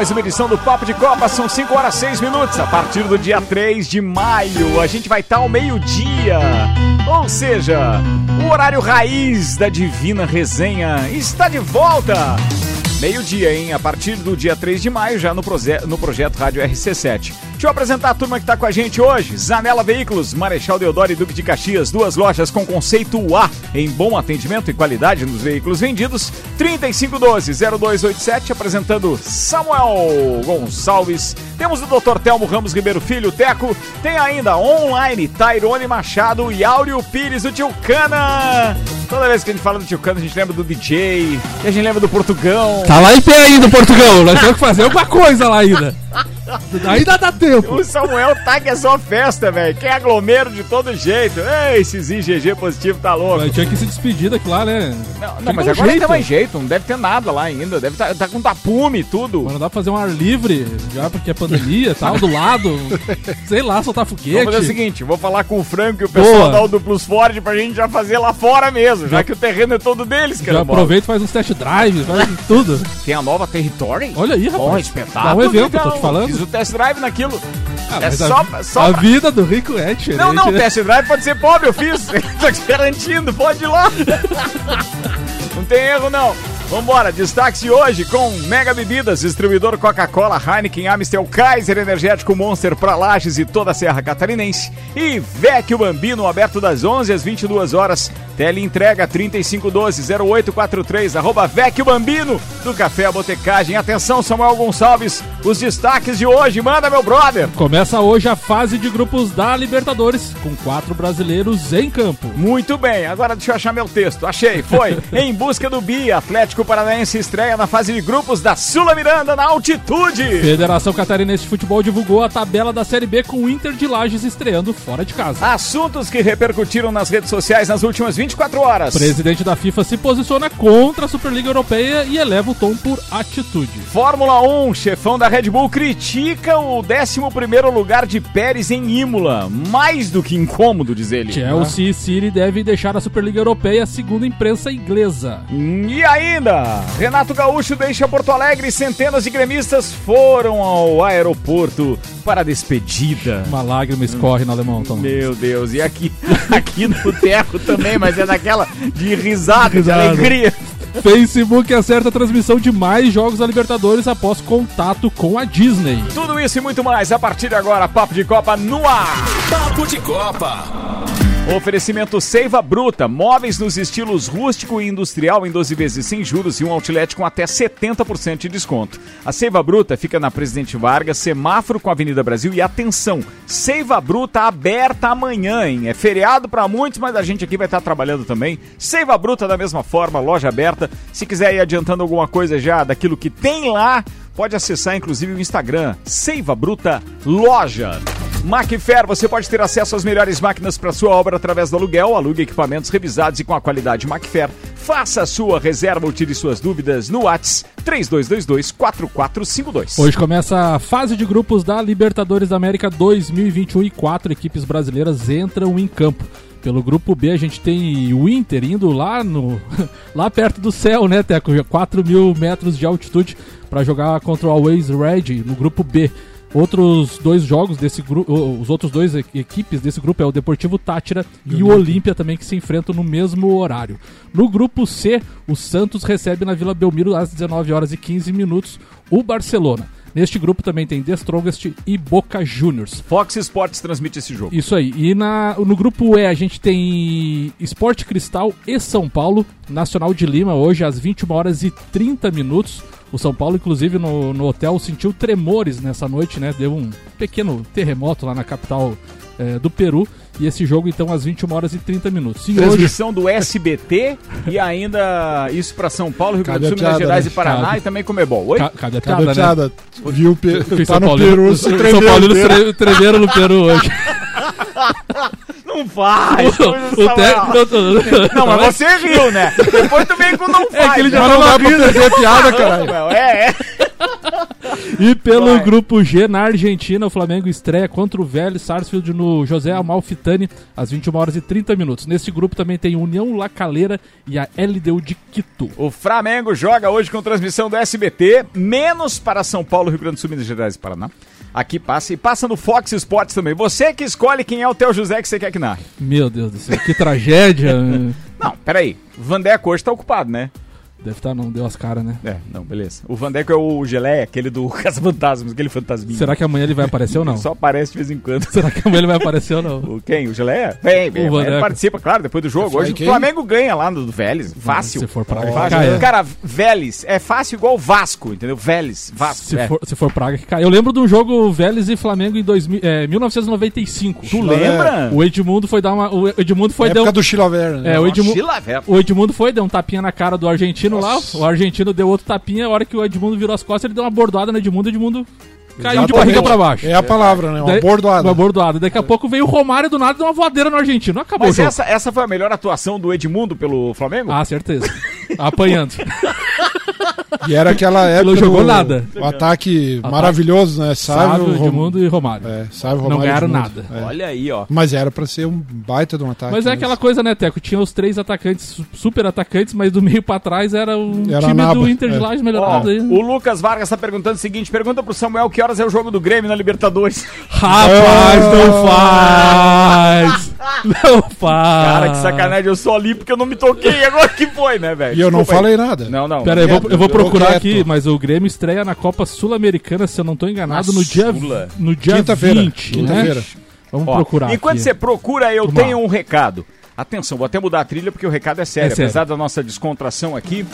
Mais uma edição do Papo de Copa, são 5 horas 6 minutos. A partir do dia 3 de maio, a gente vai estar ao meio-dia. Ou seja, o horário raiz da Divina Resenha está de volta. Meio-dia, hein? A partir do dia 3 de maio, já no, proje no projeto Rádio RC7. Deixa eu apresentar a turma que está com a gente hoje. Zanela Veículos, Marechal Deodoro e Duque de Caxias, duas lojas com conceito A, em bom atendimento e qualidade nos veículos vendidos. 3512-0287, apresentando Samuel Gonçalves. Temos o Dr. Telmo Ramos Ribeiro Filho, Teco. Tem ainda online Tairone Machado e Áureo Pires, o Tio Cana. Toda vez que a gente fala do Tio Cana, a gente lembra do DJ, e a gente lembra do Portugão. Tá lá em pé ainda o Portugal, nós temos que fazer alguma coisa lá ainda. Ainda dá tempo. O Samuel tá que é só festa, velho. Quem aglomero de todo jeito. Ei, esses IgG positivo tá louco. Mas tinha que se despedir daquilo lá, né? Não, não mas agora jeito. não tem mais jeito, não deve ter nada lá ainda. Deve tá, tá com tapume e tudo. Mas não dá pra fazer um ar livre, já porque é pandemia e tal, do lado. Sei lá, soltar foguete. Vamos fazer o seguinte, vou falar com o Franco e o pessoal Boa. da Duplos Ford pra gente já fazer lá fora mesmo, já, já que o terreno é todo deles, cara. Já aproveita e faz uns test drive, faz tudo. Tem a nova Territory? Olha aí, rapaz. Bom, espetáculo. Dá um evento, tô te falando. O test drive naquilo. Ah, é só, a, só a pra... vida do rico é diferente. Não, não, né? test drive pode ser pobre, eu fiz. Tô te garantindo, pode ir lá. não tem erro, não. Vambora, destaque de hoje com Mega Bebidas, distribuidor Coca-Cola, Heineken, Amstel, Kaiser, Energético Monster para Lages e toda a Serra Catarinense. E Vecchio Bambino, aberto das 11 às 22 horas. Tele entrega 3512-0843, arroba Vecchio Bambino, do Café a Botecagem. Atenção, Samuel Gonçalves, os destaques de hoje, manda meu brother. Começa hoje a fase de grupos da Libertadores, com quatro brasileiros em campo. Muito bem, agora deixa eu achar meu texto. Achei, foi. em busca do Bia, Atlético Paranaense estreia na fase de grupos da Sula Miranda na altitude. Federação Catarinense de Futebol divulgou a tabela da Série B com o Inter de Lages estreando fora de casa. Assuntos que repercutiram nas redes sociais nas últimas 24 horas. Presidente da FIFA se posiciona contra a Superliga Europeia e eleva o tom por atitude. Fórmula 1, chefão da Red Bull critica o 11º lugar de Pérez em Imola. Mais do que incômodo, diz ele. Chelsea e City devem deixar a Superliga Europeia, segundo a imprensa inglesa. E ainda Renato Gaúcho deixa Porto Alegre e centenas de gremistas foram ao aeroporto para a despedida. Uma lágrima escorre no alemão, Tom. Meu Deus, e aqui, aqui no terro também, mas é daquela de risada, risada. de alegria. Facebook acerta a transmissão de mais jogos da Libertadores após contato com a Disney. Tudo isso e muito mais a partir de agora. Papo de Copa no ar. Papo de Copa. Oferecimento Seiva Bruta, móveis nos estilos rústico e industrial em 12 vezes sem juros e um outlet com até 70% de desconto. A Seiva Bruta fica na Presidente Vargas, semáforo com a Avenida Brasil e atenção, Seiva Bruta aberta amanhã, hein? É feriado para muitos, mas a gente aqui vai estar trabalhando também. Seiva Bruta da mesma forma, loja aberta. Se quiser ir adiantando alguma coisa já daquilo que tem lá, pode acessar inclusive o Instagram Seiva Bruta Loja. Macfair, você pode ter acesso às melhores máquinas para sua obra através do aluguel. Alugue equipamentos revisados e com a qualidade Macfair. Faça a sua reserva ou tire suas dúvidas no Whats 3222-4452. Hoje começa a fase de grupos da Libertadores da América 2021 e quatro equipes brasileiras entram em campo. Pelo grupo B a gente tem o Inter indo lá no lá perto do céu, né, Teco? 4 mil metros de altitude para jogar contra o Always Red no grupo B. Outros dois jogos desse grupo, os outros dois equipes desse grupo é o Deportivo Tátira e, e o Olímpia também que se enfrentam no mesmo horário. No grupo C, o Santos recebe na Vila Belmiro às 19 horas e 15 minutos o Barcelona. Neste grupo também tem The Strongest e Boca Juniors. Fox Sports transmite esse jogo. Isso aí. E na, no grupo E a gente tem Esporte Cristal e São Paulo, Nacional de Lima, hoje às 21 horas e 30 minutos. O São Paulo, inclusive, no, no hotel sentiu tremores nessa noite, né? Deu um pequeno terremoto lá na capital é, do Peru. E esse jogo, então, às 21 horas e 30 minutos. E Transmissão hoje... do SBT e ainda isso para São Paulo, Rio Grande do Sul, Minas Gerais né? e Paraná Cabe. e também Comebol. Oi? Cadê a piada, piada, né? Viu, tá São no Paulo, Peru, São Paulo tremeram no Peru hoje. Não faz. O, o te... Não, mas você riu, né? Depois tu vem com não faz. É que ele já não dá pra fazer piada, caralho. É, é. E pelo Vai. grupo G, na Argentina, o Flamengo estreia contra o Vélez Sarsfield no José Amalfitani, às 21 horas e 30 minutos. Nesse grupo também tem União La Calera e a LDU de Quito. O Flamengo joga hoje com transmissão do SBT, menos para São Paulo, Rio Grande do Sul, Minas Gerais e Paraná. Aqui passa e passa no Fox Sports também. Você que escolhe quem é o teu José que você quer que narre. Meu Deus do céu, que tragédia. Não, peraí. Vandeco hoje tá ocupado, né? Deve estar, não deu as caras, né? É, não, beleza. O Vandeco é o Geleia, aquele do Caça-Fantasmas, aquele fantasminha. Será que amanhã ele vai aparecer ou não? Só aparece de vez em quando. Será que amanhã ele vai aparecer ou não? O quem? O Geleia? Vem, vem. O Ele Vandeco. participa, claro, depois do jogo. Hoje o Flamengo ganha lá no do Vélez. Fácil. Se for praga, Fácil. que caia. Cara, Vélez é fácil igual Vasco, entendeu? Vélez, Vasco. Se é. for, se for praga que cai. Eu lembro de um jogo Vélez e Flamengo em 2000, é, 1995. Tu lembra? O Edmundo foi dar uma. O Edmundo foi época um, do Chilaver, né? É, o Edmundo, o Edmundo foi, deu um tapinha na cara do argentino Nossa. lá. O argentino deu outro tapinha. A hora que o Edmundo virou as costas, ele deu uma bordoada no Edmundo. O Edmundo caiu de barriga pra baixo. É a palavra, né? Uma Daí- bordoada. Uma bordoada. Daqui a pouco veio o Romário do nada e deu uma voadeira no argentino. Acabou Mas o jogo. essa, essa foi a melhor atuação do Edmundo pelo Flamengo? Ah, certeza. Apanhando. E era aquela época. não jogou do- nada. O ataque Ataque. maravilhoso, né? Sávio, Sávio, Rom- Edmundo e Romário. É, Sávio, Não Romário e ganharam Edmundo. nada. É. Olha aí, ó. Mas era pra ser um baita de um ataque. Mas é mesmo. aquela coisa, né, Teco? Tinha os três atacantes, su- super atacantes, mas do meio pra trás era um Era time do Inter de é. Lages Ó, melhorado aí. o Lucas Vargas tá perguntando o seguinte: pergunta pro Samuel que horas é o jogo do Grêmio na Libertadores. Rapaz, não faz! Não faz! Cara, que sacanagem, eu só li porque eu não me toquei. Agora que foi, né, velho? E eu não aí. falei nada. Não, não. Pera aí, eu vou, eu vou procurar aqui, mas o Grêmio estreia na Copa Sul-Americana, se eu não tô enganado, Na no dia, no dia Quinta-feira. 20, Quinta-feira. né? Vamos Ó, procurar Enquanto aqui. você procura, eu tenho um recado. Atenção, vou até mudar a trilha porque o recado é sério. É sério. Apesar da nossa descontração aqui,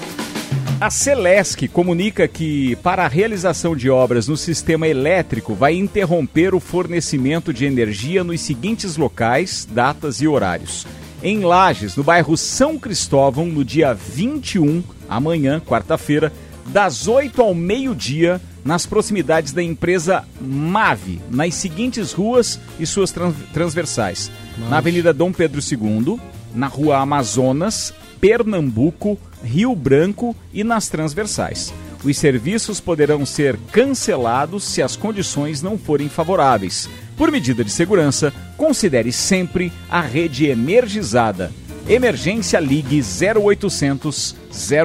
a Celesc comunica que, para a realização de obras no sistema elétrico, vai interromper o fornecimento de energia nos seguintes locais, datas e horários. Em Lages, no bairro São Cristóvão, no dia 21, amanhã, quarta-feira, das 8 ao meio-dia, nas proximidades da empresa MAVE, nas seguintes ruas e suas tran- transversais. Na Avenida Dom Pedro II, na Rua Amazonas, Pernambuco, Rio Branco e nas transversais. Os serviços poderão ser cancelados se as condições não forem favoráveis. Por medida de segurança, considere sempre a rede energizada. Emergência Ligue 0800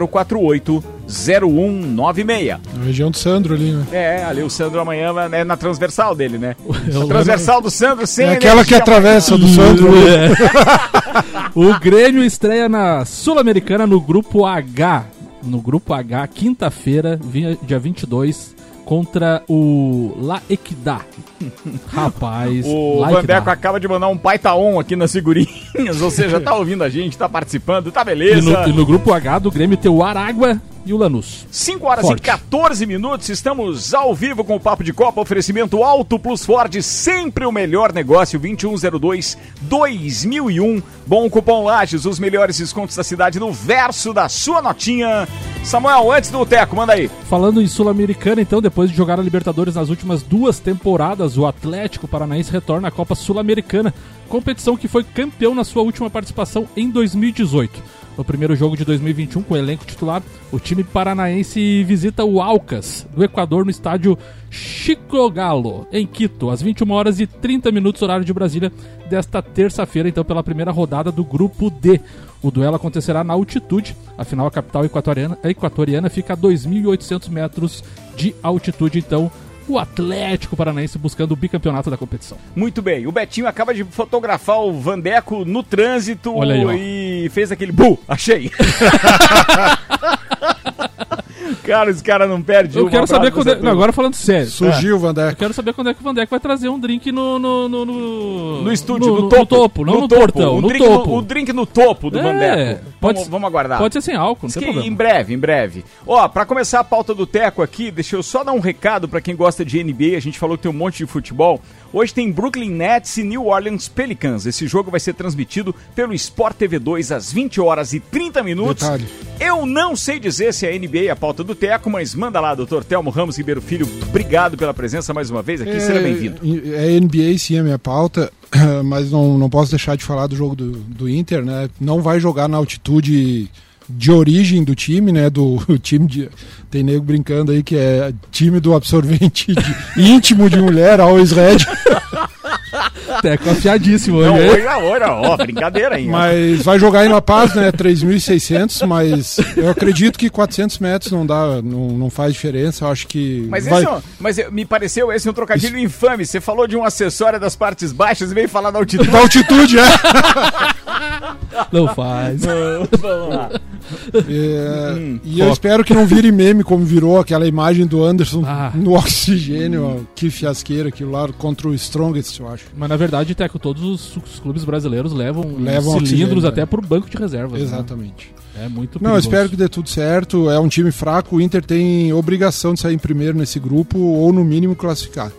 048 0196. Na região do Sandro ali, né? É, ali o Sandro amanhã é na transversal dele, né? Eu A transversal do Sandro sem É aquela que atravessa do Sandro. É. o Grêmio estreia na Sul-Americana no Grupo H. No Grupo H, quinta-feira, dia 22, contra o La Equidad. Rapaz, O Vandeco acaba de mandar um baita on aqui nas figurinhas, ou seja, tá ouvindo a gente, tá participando, tá E beleza. no, e no Grupo H do Grêmio tem o Aragua e o Lanús. 5 horas Forte. e 14 minutos, estamos ao vivo com o Papo de Copa, oferecimento Alto Plus Ford, sempre o melhor negócio, 2102-2001. Bom cupom Lages, os melhores descontos da cidade no verso da sua notinha. Samuel, antes do Teco, manda aí. Falando em Sul-Americana, então, depois de jogar a Libertadores nas últimas duas temporadas, o Atlético Paranaense retorna à Copa Sul-Americana, competição que foi campeão na sua última participação em 2018. No primeiro jogo de 2021, com o elenco titular, o time paranaense visita o Alcas, do Equador, no estádio Chico Galo, em Quito, às 21 horas e 30 minutos, horário de Brasília, desta terça-feira, então, pela primeira rodada do Grupo D. O duelo acontecerá na altitude, afinal a capital equatoriana, a equatoriana fica a 2.800 metros de altitude, então o Atlético Paranaense buscando o bicampeonato da competição. Muito bem, o Betinho acaba de fotografar o Vandeco no trânsito Olha aí, e fez aquele bu, achei. cara, os caras não perdem Eu quero saber quando é, não, agora falando sério. Surgiu o Eu Vandeco. quero saber quando é que o Vandeco vai trazer um drink no. No, no, no, No estúdio, no, no topo. não no, topo. portão, o no drink topo. No, o drink no topo do É, Vandeco. pode- Vamos, vamos aguardar. Pode ser sem álcool, não tem que problema. em breve, em breve. Ó, pra começar a pauta do Teco aqui, deixa eu só dar um recado pra quem gosta de NBA. A gente falou que tem um monte de futebol. Hoje tem Brooklyn Nets e New Orleans Pelicans. Esse jogo vai ser transmitido pelo Sport TV 2 às 20 horas e 30 minutos. Detalhe. Eu não sei dizer se é NBA a pauta do Teco, mas manda lá, doutor Telmo Ramos Ribeiro Filho. Obrigado pela presença mais uma vez aqui. Seja bem-vindo. É NBA sim a minha pauta, mas não, não posso deixar de falar do jogo do, do Inter, né? Não vai jogar na altitude de origem do time, né? Do time de. Tem nego brincando aí que é time do absorvente de- íntimo de mulher, Always Red. Teco afiadíssimo hoje. Não, hein? olha, olha, ó, brincadeira aí. ó. Mas vai jogar em La Paz, né? 3.600, mas eu acredito que 400 metros não dá, não, não faz diferença. Eu acho que. Mas, vai... esse é mas me pareceu esse um trocadilho infame. Você falou de um acessório das partes baixas e veio falar da altitude. Da altitude, é. Não faz. Vamos lá. É, Hum, e eu espero que não vire meme como virou aquela imagem do Anderson Ah. no oxigênio. ó, Que fiasqueira aquilo lá contra o Strongest, eu acho. Mas na verdade, Teco, todos os, os clubes brasileiros levam, Levam cilindros oxigênio, até né? pro banco de reservas. né? Exatamente. É muito Não, perigoso. espero que dê tudo certo. É um time fraco. O Inter tem obrigação de sair em primeiro nesse grupo ou, no mínimo, classificar.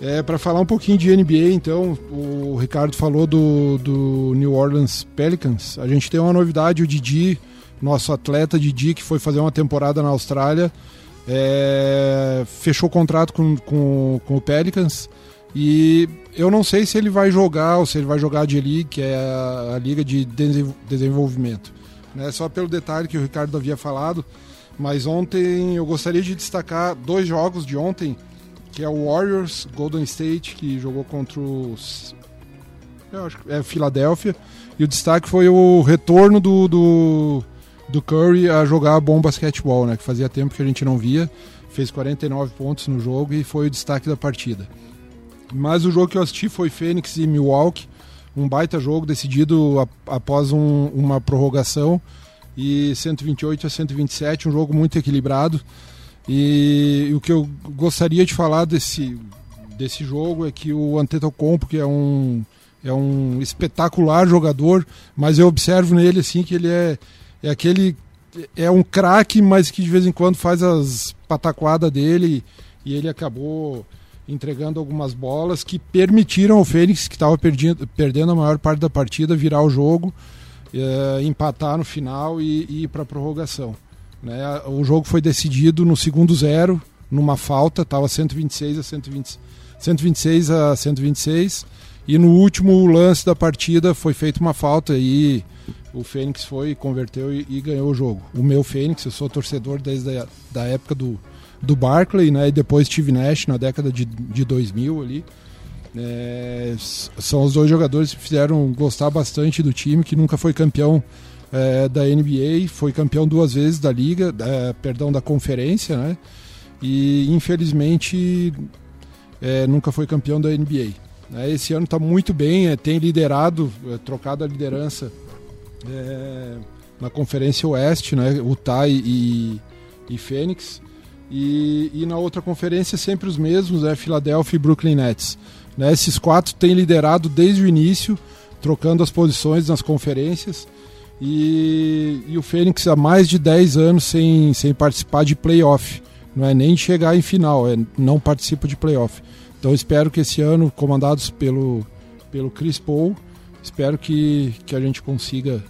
É, para falar um pouquinho de NBA, então, o Ricardo falou do, do New Orleans Pelicans. A gente tem uma novidade: o Didi, nosso atleta Didi, que foi fazer uma temporada na Austrália, é, fechou contrato com, com, com o Pelicans. E eu não sei se ele vai jogar ou se ele vai jogar de League, que é a, liga de desen- desenvolvimento né? Só pelo detalhe que o Ricardo havia falado. Mas ontem eu gostaria de destacar dois jogos de ontem, que é o Warriors Golden State, que jogou contra os. Eu acho que é Filadélfia. E o destaque foi o retorno do, do, do Curry a jogar bom basquetebol, né? Que fazia tempo que a gente não via. Fez 49 pontos no jogo e foi o destaque da partida. Mas o jogo que eu assisti foi Phoenix e Milwaukee um baita jogo decidido após um- uma prorrogação e 128 a 127, um jogo muito equilibrado. E, o que eu gostaria de falar desse, desse jogo é que o Antetokounmpo, que é um é um espetacular jogador, mas eu observo nele assim que ele é é aquele é um craque, mas que de vez em quando faz as pataquadas dele e ele acabou entregando algumas bolas que permitiram ao Fênix, que estava perdendo a maior parte da partida, virar o jogo, eh, empatar no final e, e ir para a prorrogação. Né? O jogo foi decidido no segundo zero, numa falta, estava 126 a 120, 126 a 126, e no último lance da partida foi feita uma falta e o Fênix foi, converteu e, e ganhou o jogo. O meu Fênix, eu sou torcedor desde a da época do, do Barclay, né? E depois Steve Nash na década de, de 2000 ali. É, são os dois jogadores que fizeram gostar bastante do time, que nunca foi campeão é, da NBA, foi campeão duas vezes da liga, da- perdão, da conferência, né? E infelizmente é, nunca foi campeão da NBA. né? Esse ano está muito bem, é, tem liderado, é, trocado a liderança é, na Conferência Oeste, né? Utah e, e Fênix. E, e na outra conferência sempre os mesmos, é Philadelphia e Brooklyn Nets. Né? Esses quatro têm liderado desde o início, trocando as posições nas conferências. E, e o Fênix há mais de 10 anos sem, sem participar de playoff. Não é nem chegar em final, é não participa de playoff. Então espero que esse ano, comandados pelo, pelo Chris Paul, espero que, que a gente consiga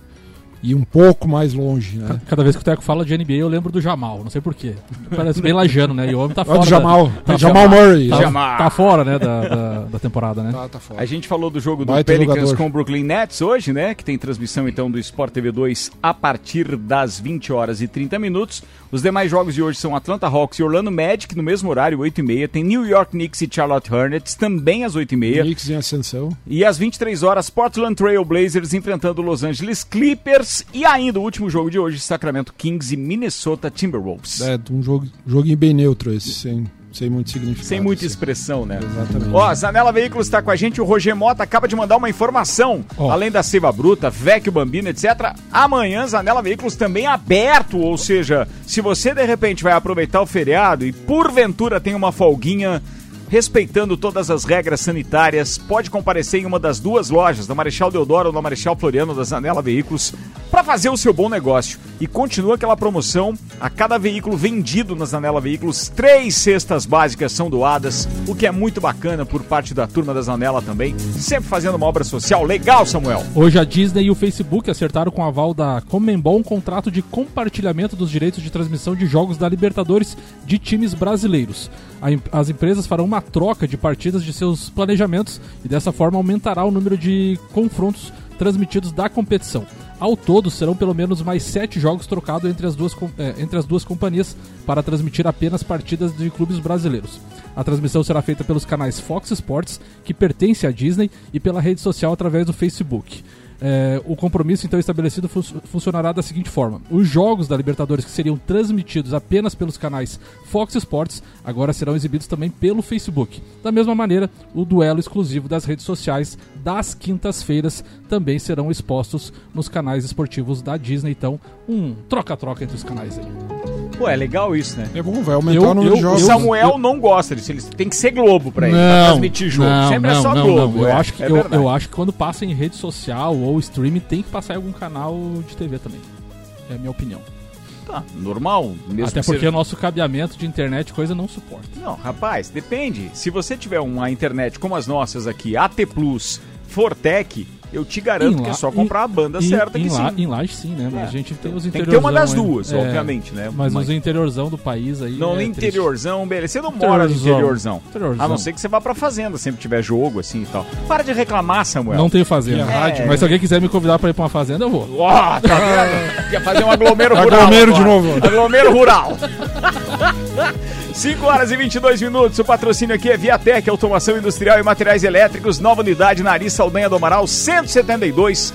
ir um pouco mais longe. Né? Cada vez que o Teco fala de NBA, eu lembro do Jamal, não sei porquê. Parece bem lajano, né? E o homem tá fora. do Jamal, tá Jamal Murray. Tá, Jamal. tá fora, né, da, da, da temporada, né? Tá, tá fora. A gente falou do jogo do Baita Pelicans jogador. com o Brooklyn Nets hoje, né? Que tem transmissão então do Sport TV 2 a partir das 20 horas e 30 minutos. Os demais jogos de hoje são Atlanta Hawks e Orlando Magic no mesmo horário, 8 e meia. Tem New York Knicks e Charlotte Hornets também às 8 e meia. Knicks em ascensão. E às 23 horas, Portland Trail Blazers enfrentando Los Angeles Clippers. E ainda o último jogo de hoje, Sacramento Kings e Minnesota Timberwolves. É, um jogo, joguinho bem neutro esse, sem, sem muito significado. Sem muita assim. expressão, né? Exatamente. Ó, a Zanela Veículos está com a gente. O Roger Mota acaba de mandar uma informação. Ó. Além da Seiva Bruta, Vecchio Bambino, etc. Amanhã, Zanela Veículos também é aberto. Ou seja, se você de repente vai aproveitar o feriado e porventura tem uma folguinha. Respeitando todas as regras sanitárias, pode comparecer em uma das duas lojas, da Marechal Deodoro ou da Marechal Floriano, da Zanela Veículos, para fazer o seu bom negócio. E continua aquela promoção: a cada veículo vendido na Zanela Veículos, três cestas básicas são doadas, o que é muito bacana por parte da turma da Zanela também, sempre fazendo uma obra social legal, Samuel. Hoje a Disney e o Facebook acertaram com o aval da Comembol um contrato de compartilhamento dos direitos de transmissão de jogos da Libertadores de times brasileiros. A As empresas farão uma troca de partidas de seus planejamentos e dessa forma aumentará o número de confrontos transmitidos da competição. Ao todo, serão pelo menos mais sete jogos trocados entre as duas, é, entre as duas companhias para transmitir apenas partidas de clubes brasileiros. A transmissão será feita pelos canais Fox Sports, que pertence à Disney, e pela rede social através do Facebook. É, o compromisso então estabelecido fu funcionará da seguinte forma: os jogos da Libertadores que seriam transmitidos apenas pelos canais Fox Sports agora serão exibidos também pelo Facebook. Da mesma maneira, o duelo exclusivo das redes sociais das quintas-feiras também serão expostos nos canais esportivos da Disney. Então, um troca-troca entre os canais aí. Pô, é legal isso, né? É bom, vai aumentar eu, o número de jogos. O Samuel eu, não gosta disso, ele tem que ser Globo pra ele, não, pra transmitir jogo. Não, Sempre não, é só não, Globo. Eu, é, acho que, é eu, eu, acho que quando passa em rede social ou streaming, tem que passar em algum canal de TV também. É a minha opinião. Tá, normal. Até porque o nosso cabeamento de internet coisa não suporta. Não, rapaz, depende. Se você tiver uma internet como as nossas aqui, AT Plus, Fortec, eu te garanto que é só comprar a banda em, certa em, que sim. Em laje sim, né? Mas a gente tem os Tem que ter uma das duas, é, obviamente, né? Mas, mas os interiorzão do país aí. Não, é no interiorzão, beleza. Você não mora no interiorzão. interiorzão. A não ser que você vá pra fazenda, sempre tiver jogo assim e tal. Para de reclamar, Samuel. Não tenho fazenda. É. Mas se alguém quiser me convidar pra ir pra uma fazenda, eu vou. Ó, tá vendo? Quer fazer um aglomero rural. Aglomero de agora. novo. Aglomero rural. 5 horas e 22 minutos. O patrocínio aqui é Viatec, Automação Industrial e Materiais Elétricos. Nova unidade na Ari Saldanha do Amaral, 172.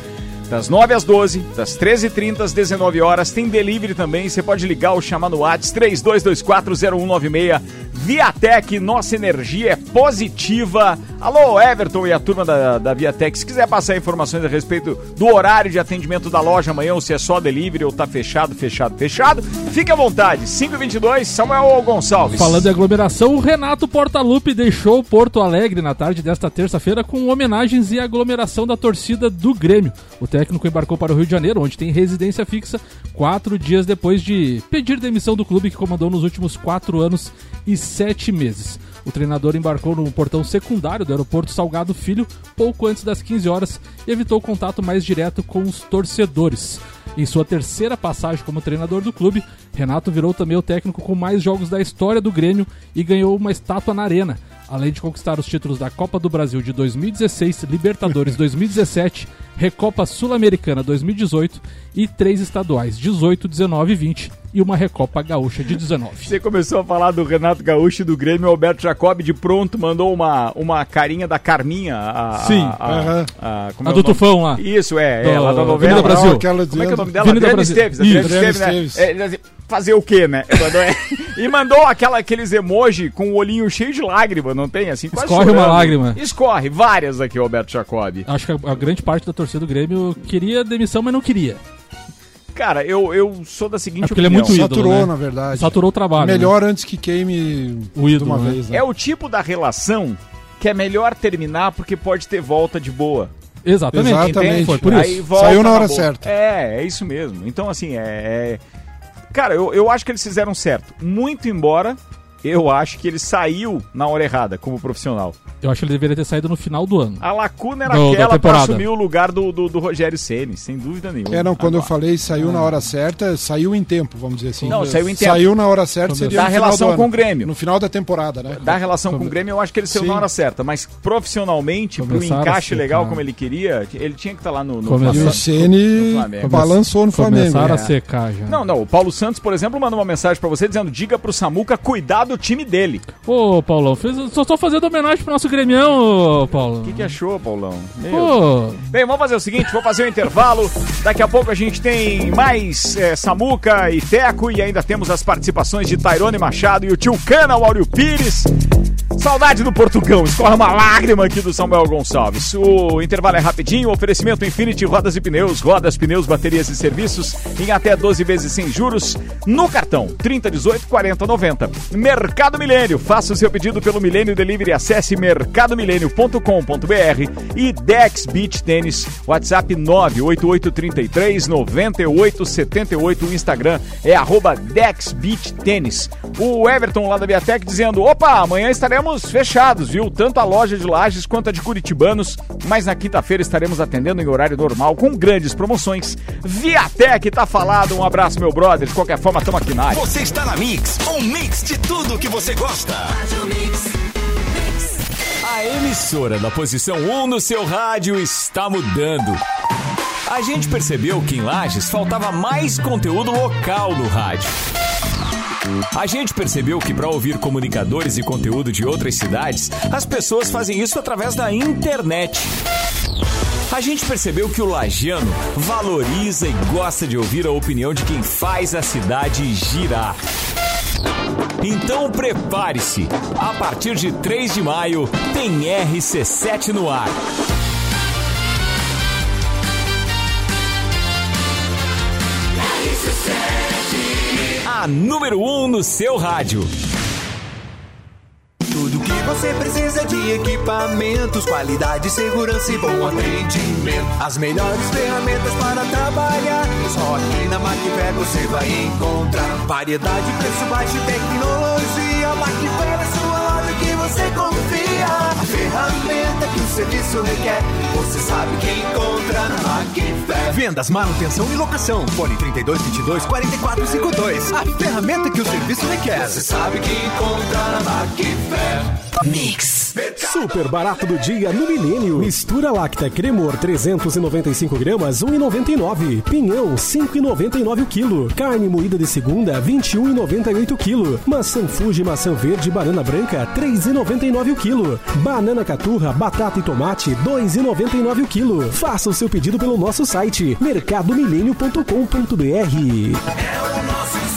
Das 9 às 12, das 13h30 às 19 horas. Tem delivery também. Você pode ligar ou chamar no WhatsApp 32240196. Viatec, nossa energia é positiva. Alô, Everton e a turma da, da Viatec. Se quiser passar informações a respeito do horário de atendimento da loja amanhã, ou se é só delivery ou tá fechado, fechado, fechado, fique à vontade. 522, Samuel Gonçalves. Falando em aglomeração, o Renato Portaluppi deixou Porto Alegre na tarde desta terça-feira com homenagens e aglomeração da torcida do Grêmio. O técnico embarcou para o Rio de Janeiro, onde tem residência fixa, quatro dias depois de pedir demissão do clube que comandou nos últimos quatro anos e sete meses. O treinador embarcou no portão secundário do aeroporto Salgado Filho pouco antes das 15 horas e evitou contato mais direto com os torcedores. Em sua terceira passagem como treinador do clube, Renato virou também o técnico com mais jogos da história do Grêmio e ganhou uma estátua na Arena, além de conquistar os títulos da Copa do Brasil de 2016, Libertadores 2017, Recopa Sul-Americana 2018 e três estaduais 18, 19 e 20 e uma Recopa Gaúcha de 19. Você começou a falar do Renato Gaúcho e do Grêmio, o Alberto Jacob de pronto mandou uma, uma carinha da Carminha. A, Sim. A, a, Aham. a, como A é do? Tufão lá. Isso, é, Do é lá da novela. Avenida Brasil. Não, aquela Como é que é o nome dela? Avenida Adriana Brasil. Esteves. Adriana Isso. Esteves, né? É, assim, fazer o quê, né? É. e mandou aquela, aqueles emoji com o olhinho cheio de lágrima, não tem? Assim, quase Escorre uma chorando. lágrima. Escorre, várias aqui, Alberto Jacob. Acho que a, a grande parte da torcida do Grêmio queria demissão, mas não queria. Cara, eu, eu sou da seguinte É porque ele é opinião. muito ídolo, Saturou, né? na verdade. Saturou o trabalho. né? Melhor antes que queime O ídolo, de uma né? vez. Né? É o tipo da relação que é melhor terminar porque pode ter volta de boa. Exatamente. Exatamente. Foi por Aí isso. volta Saiu na hora boa. certa. É, é isso mesmo. Então, assim, é. é- Cara, eu, eu acho que eles fizeram certo. Muito embora eu acho que ele saiu na hora errada como profissional. Eu acho que ele deveria ter saído no final do ano. A lacuna era Do- aquela temporada. assumir o lugar do, do, do Rogério Ceni, sem dúvida nenhuma. É, não, quando eu Agora, falei saiu na hora certa, saiu em tempo, vamos dizer assim. Não, saiu em tempo. Saiu na hora certa, seria Da no final relação do ano. com o Grêmio. No final da temporada, né? Da relação com o Grêmio, eu acho que ele saiu Sim. na hora certa, mas profissionalmente, pro Começaram a encaixe legal como ele queria, ele tinha que estar lá no, no Começaram- E Flamengo. o Ceni No Flamengo. balançou no Flamengo. Começaram a é. secar já. Não, não, o Paulo Santos, por exemplo, mandou uma mensagem pra você dizendo: diga pro Samuca cuidar do time dele. Ô, Paulão, fez, só tô fazendo homenagem pro nosso gremião, ô, Paulo. O que, que achou, Paulão? Meu Pô, Bem, vamos fazer o seguinte, vou fazer o intervalo. Daqui a pouco a gente tem mais é, Samuca e Teco e ainda temos as participações de Tairone Machado e o tio Cana, o Áureo Pires. Saudade do Portugão, escorre uma lágrima aqui do Samuel Gonçalves. O intervalo é rapidinho, oferecimento Infinity Rodas e Pneus, rodas, pneus, baterias e serviços em até 12 vezes sem juros no cartão 30, 18, 40, 90. Mercado Milênio, faça o seu pedido pelo Milênio Delivery, acesse mercadomilênio.com.br e Dex Beach Tênis, WhatsApp 98833 9878, o Instagram é arroba Dex Beach Tênis. O Everton lá da Viatec dizendo, opa, amanhã estaremos fechados, viu? Tanto a loja de Lages quanto a de Curitibanos, mas na quinta-feira estaremos atendendo em horário normal com grandes promoções. Viatec tá falado, um abraço meu brother, de qualquer forma tamo aqui na área. Você está na Mix, um mix de tudo que você gosta. A emissora da posição 1 no seu rádio está mudando. A gente percebeu que em Lages faltava mais conteúdo local no rádio. A gente percebeu que para ouvir comunicadores e conteúdo de outras cidades, as pessoas fazem isso através da internet. A gente percebeu que o lagiano valoriza e gosta de ouvir a opinião de quem faz a cidade girar. Então prepare-se. A partir de 3 de maio tem RC7 no ar. Número 1 um no seu rádio. Tudo que você precisa de equipamentos, qualidade, segurança e bom atendimento. As melhores ferramentas para trabalhar. Só aqui na Macfer você vai encontrar variedade, preço baixo e tecnologia. Macfer que o serviço requer, você sabe que encontra na Macfer. Vendas, manutenção e locação. Fone 3222 4452. A ferramenta que o serviço requer. Você sabe que encontra na Macfer. Mix. Super barato do dia no Milênio. Mistura láctea Cremor 395 gramas 1,99. Pinhão 5,99 o quilo. Carne moída de segunda 21,98 o quilo. Maçã Fuji maçã verde banana branca 3,99 o quilo. Banana caturra batata e tomate 2,99 o quilo. Faça o seu pedido pelo nosso site mercadomilênio.com.br. É o nosso.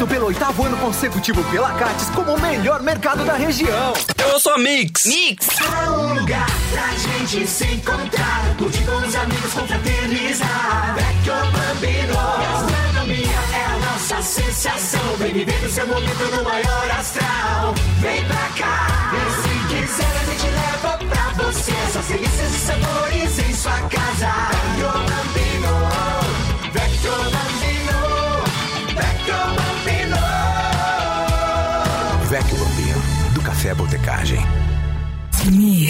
Eleito pelo oitavo ano consecutivo pela Cates como o melhor mercado da região. Eu sou a Mix. Mix. Há um lugar pra gente se encontrar, curtir com os amigos, confraternizar. Vecchio Bambino. Gastronomia é a nossa sensação. Vem viver o seu momento no maior astral. Vem pra cá. E se quiser Mix.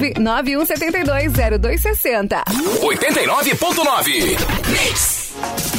991720260. 89.9.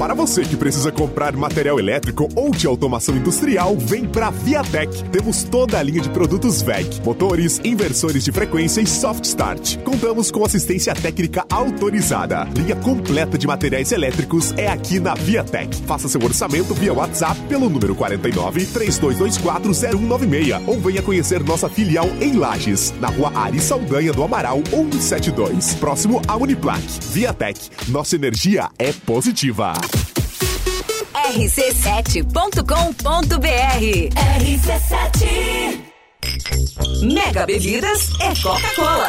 Para você que precisa comprar material elétrico ou de automação industrial, vem pra Viatec. Temos toda a linha de produtos VEG, motores, inversores de frequência e soft start. Contamos com assistência técnica autorizada. Linha completa de materiais elétricos é aqui na Viatec. Faça seu orçamento via WhatsApp pelo número 49 3224 0196 ou venha conhecer nossa filial em Lages, na rua Ari Saldanha do Amaral 172, próximo à Uniplac. Viatec, nossa energia é positiva. rc7.com.br RC7 Mega Bebidas é Coca-Cola.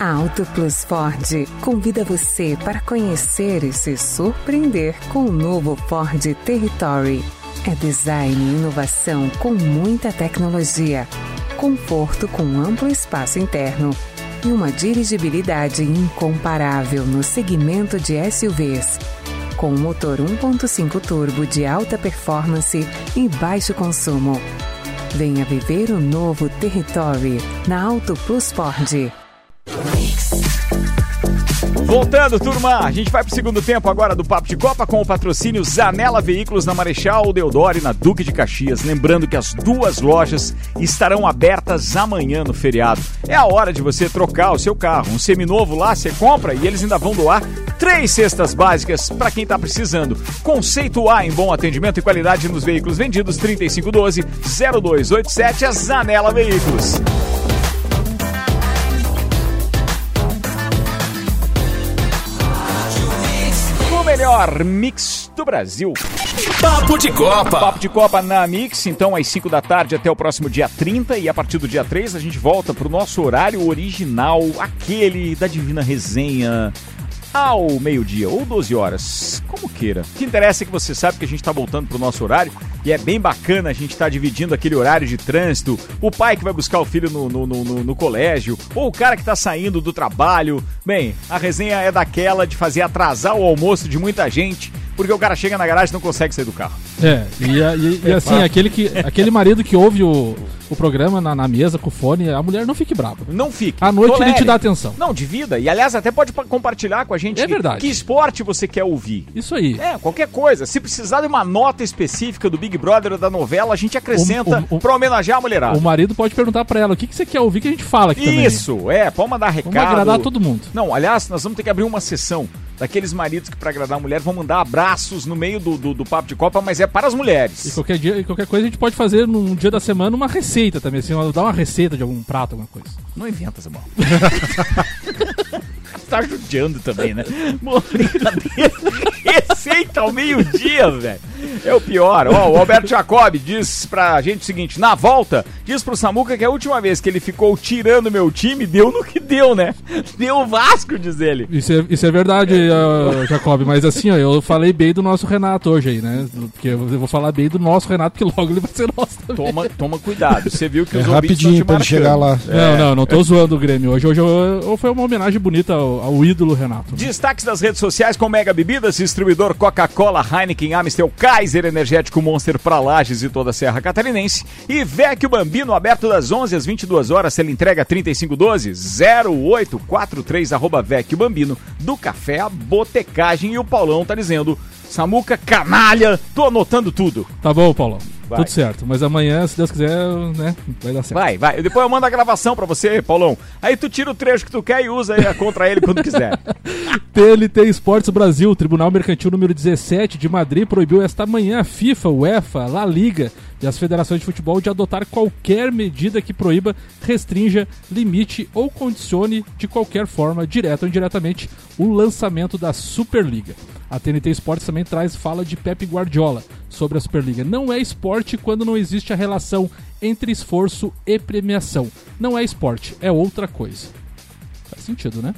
A Auto Plus Ford convida você para conhecer e se surpreender com o novo Ford Territory. É design e inovação com muita tecnologia, conforto com amplo espaço interno e uma dirigibilidade incomparável no segmento de SUVs. Com motor 1.5 turbo de alta performance e baixo consumo. Venha viver o novo Territory na Auto Plus Ford. Voltando, turma, a gente vai pro segundo tempo agora do Papo de Copa com o patrocínio Zanela Veículos na Marechal Deodoro e na Duque de Caxias. Lembrando que as duas lojas estarão abertas amanhã no feriado. É a hora de você trocar o seu carro. Um seminovo lá, você compra e eles ainda vão doar três cestas básicas para quem tá precisando. Conceito A em bom atendimento e qualidade nos veículos vendidos 3512 0287 a Zanela Veículos. Melhor mix do Brasil. Papo de Copa. Papo de Copa na Mix, então às 5 da tarde até o próximo dia 30 e a partir do dia 3 a gente volta pro nosso horário original, aquele da Divina Resenha. Ao meio-dia ou 12 horas, como queira. O que interessa é que você sabe que a gente está voltando pro nosso horário e é bem bacana a gente estar tá dividindo aquele horário de trânsito. O pai que vai buscar o filho no, no, no, no colégio, ou o cara que está saindo do trabalho. Bem, a resenha é daquela de fazer atrasar o almoço de muita gente, porque o cara chega na garagem e não consegue sair do carro. É, e, e, e assim, aquele, que, aquele marido que ouve o, o programa na, na, mesa com o fone, a mulher não fique brava. Não fique. À noite Tolere. ele te dá atenção. Não, de vida. E aliás, até pode compartilhar com a gente. É verdade. Que esporte você quer ouvir. Isso aí. É, qualquer coisa. Se precisar de uma nota específica do Big Brother ou da novela, a gente acrescenta o, o, pra homenagear a mulherada. O marido pode perguntar pra ela o que, que você quer ouvir que a gente fala aqui Isso, também. é. Pode mandar recado. Vamos agradar todo mundo. Não, aliás, nós vamos ter que abrir uma sessão daqueles maridos que para agradar a mulher vão mandar abraços no meio do, do, do, papo de copa, mas é para as mulheres. E qualquer dia, qualquer coisa a gente pode fazer num dia da semana uma receita também, assim, dar uma receita de algum prato, alguma coisa. Não inventa, Samuel. tá judiando também, né? Receita ao meio-dia, velho. É o pior. Ó, o Alberto Jacob diz pra gente o seguinte: na volta, diz pro Samuca que a última vez que ele ficou tirando meu time, deu no que deu, né? Deu o Vasco, diz ele. Isso é, isso é verdade, uh, Jacob, mas assim, ó, eu falei bem do nosso Renato hoje aí, né? Porque eu vou falar bem do nosso Renato, que logo ele vai ser nosso também. Toma, toma cuidado. Você viu que é os rapidinho pra ele chegar lá. É. Não, não, não tô zoando o Grêmio hoje. Hoje eu, foi uma homenagem bonita ao, ao ídolo Renato. Destaques das redes sociais com Mega Bebidas, distribuidor Coca-Cola, Heineken, Amstel, Kaiser, Energético Monster para Lages e toda a Serra Catarinense. E Vecchio Bambino, aberto das 11 às 22 horas, ele entrega 3512-0843, arroba Vecchio Bambino, do Café a Botecagem. E o Paulão tá dizendo, Samuca, canalha, tô anotando tudo. Tá bom, Paulão. Vai. Tudo certo. Mas amanhã, se Deus quiser, né, vai dar certo. Vai, vai. Depois eu mando a gravação pra você, Paulão. Aí tu tira o trecho que tu quer e usa contra ele quando quiser. TLT Esportes Brasil, Tribunal Mercantil número 17 de Madrid, proibiu esta manhã a FIFA, UEFA, La Liga e as federações de futebol de adotar qualquer medida que proíba, restrinja, limite ou condicione de qualquer forma, direta ou indiretamente, o lançamento da Superliga. A TNT Esportes também traz fala de Pep Guardiola sobre a Superliga. Não é esporte quando não existe a relação entre esforço e premiação. Não é esporte, é outra coisa. Faz sentido, né?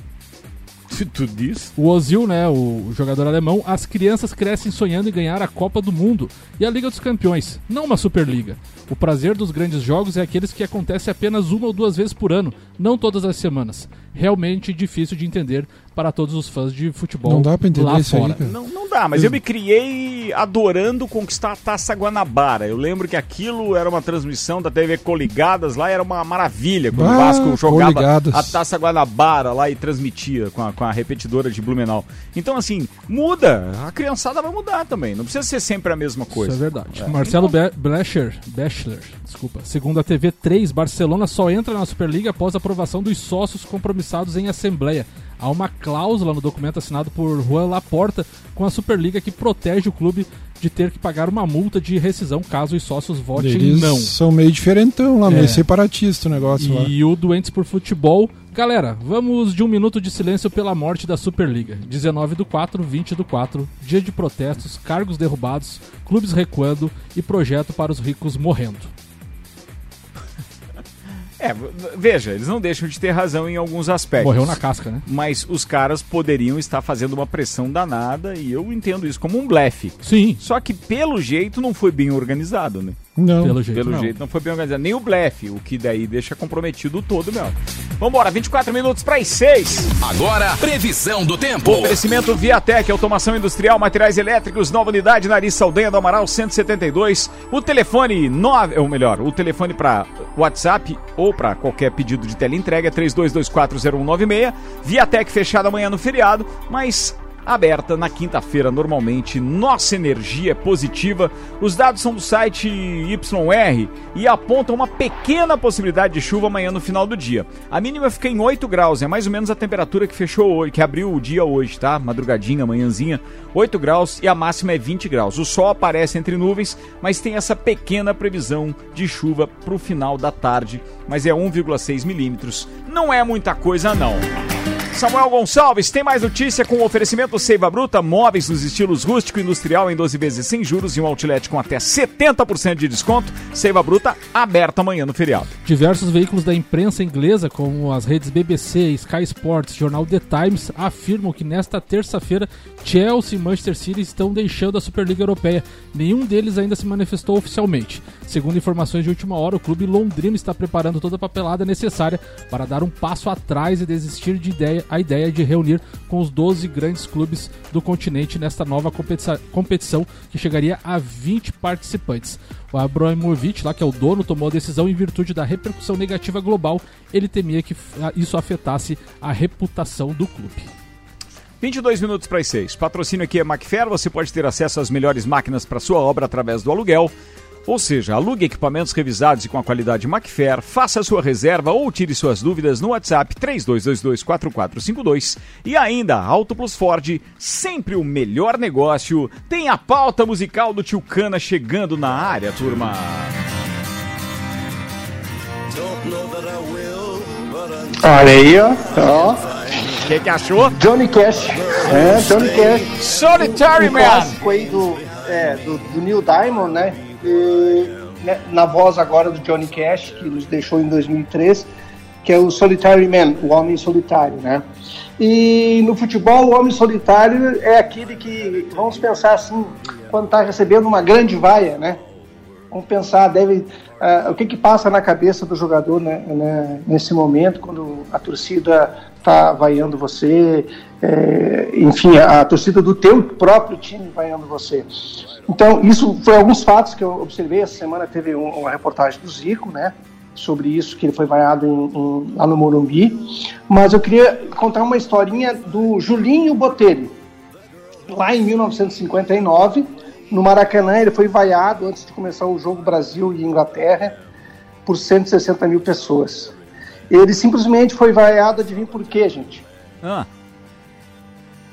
Se tu diz. O Ozil, né, o jogador alemão, as crianças crescem sonhando em ganhar a Copa do Mundo e a Liga dos Campeões, não uma Superliga. O prazer dos grandes jogos é aqueles que acontecem apenas uma ou duas vezes por ano, não todas as semanas. Realmente difícil de entender para todos os fãs de futebol não dá pra entender lá isso fora. Aí, não, não dá, mas eu me criei adorando conquistar a Taça Guanabara. Eu lembro que aquilo era uma transmissão da TV Coligadas lá, era uma maravilha quando Ah, o Vasco jogava Coligadas. a Taça Guanabara lá e transmitia com a, com a repetidora de Blumenau. Então, assim, muda. A criançada vai mudar também. Não precisa ser sempre a mesma coisa. Isso é verdade. Marcelo Be Blecher, Bachelor, desculpa. Segundo a TV 3, Barcelona só entra na Superliga após a aprovação dos sócios compromissados em assembleia. Há uma cláusula no documento assinado por Juan Laporta com a Superliga que protege o clube de ter que pagar uma multa de rescisão caso os sócios votem Eles não. são meio diferentão lá, É. meio separatista o negócio lá. E o Doentes por Futebol. Galera, vamos de um minuto de silêncio pela morte da Superliga. 19 do 4, 20 do 4, dia de protestos, cargos derrubados, clubes recuando e projeto para os ricos morrendo. É, veja, eles não deixam de ter razão em alguns aspectos. Morreu na casca, né? Mas os caras poderiam estar fazendo uma pressão danada e eu entendo isso como um blefe. Sim. Só que pelo jeito não foi bem organizado, né? Não. Pelo jeito, Pelo não. jeito não foi bem organizado. Nem o blefe, o que daí deixa comprometido todo mesmo. Vambora, 24 minutos para as 6. Agora, previsão do tempo. Oferecimento Viatec, automação industrial, materiais elétricos, nova unidade, Nariz Saldanha do Amaral 172. O telefone 9, ou melhor, o telefone para WhatsApp ou para qualquer pedido de teleentrega é 32240196. Viatec fechada amanhã no feriado, mas aberta na quinta-feira normalmente. Nossa energia é positiva. Os dados são do site YR e apontam uma pequena possibilidade de chuva amanhã no final do dia. A mínima fica em 8 graus, é mais ou menos a temperatura que fechou hoje, que abriu o dia hoje, tá? Madrugadinha, manhãzinha, 8 graus e a máxima é 20 graus. O sol aparece entre nuvens, mas tem essa pequena previsão de chuva pro final da tarde, mas é 1,6 milímetros. Não é muita coisa não. Samuel Gonçalves, tem mais notícia com o oferecimento Seiva Bruta, móveis nos estilos rústico e industrial em 12 vezes sem juros e um outlet com até 70% de desconto. Seiva Bruta, aberta amanhã no feriado. Diversos veículos da imprensa inglesa, como as redes BBC, Sky Sports, jornal The Times, afirmam que nesta terça-feira Chelsea e Manchester City estão deixando a Superliga Europeia. Nenhum deles ainda se manifestou oficialmente. Segundo informações de última hora, o clube londrino está preparando toda a papelada necessária para dar um passo atrás e desistir de ideia, a ideia de reunir com os 12 grandes clubes do continente nesta nova competição que chegaria a 20 participantes. O Abramovich, lá que é o dono, tomou a decisão em virtude da repercussão negativa global. Ele temia que ah, isso afetasse a reputação do clube. 22 minutos para as 6. Patrocínio aqui é Macfair, você pode ter acesso às melhores máquinas para sua obra através do aluguel. Ou seja, alugue equipamentos revisados e com a qualidade Macfair, faça sua reserva ou tire suas dúvidas no WhatsApp 32224452 e ainda Auto Plus Ford, sempre o melhor negócio. Tem a pauta musical do Tio Cana chegando na área, turma. Olha aí, ó. ó. O que, que achou? Johnny Cash. É, Johnny Cash. Solitary Man. clássico aí do, é, do, do Neil Diamond, né? Né, Na voz agora do Johnny Cash, que nos deixou em 2003, que é o Solitary Man, o Homem Solitário, né? E no futebol, o Homem Solitário é aquele que, vamos pensar assim, quando está recebendo uma grande vaia, né? Vamos pensar, deve, ah, o que que passa na cabeça do jogador né, né, nesse momento, quando a torcida está vaiando você, é, enfim, a, a torcida do teu próprio time vaiando você. Então, isso foi alguns fatos que eu observei. Essa semana teve um- uma reportagem do Zico, né? Sobre isso, que ele foi vaiado em- em- lá no Morumbi. Mas eu queria contar uma historinha do Julinho Botelho. Lá em 1959, no Maracanã, ele foi vaiado antes de começar o jogo Brasil e Inglaterra por 160 mil pessoas. Ele simplesmente foi vaiado, adivinha por quê, gente? Ah.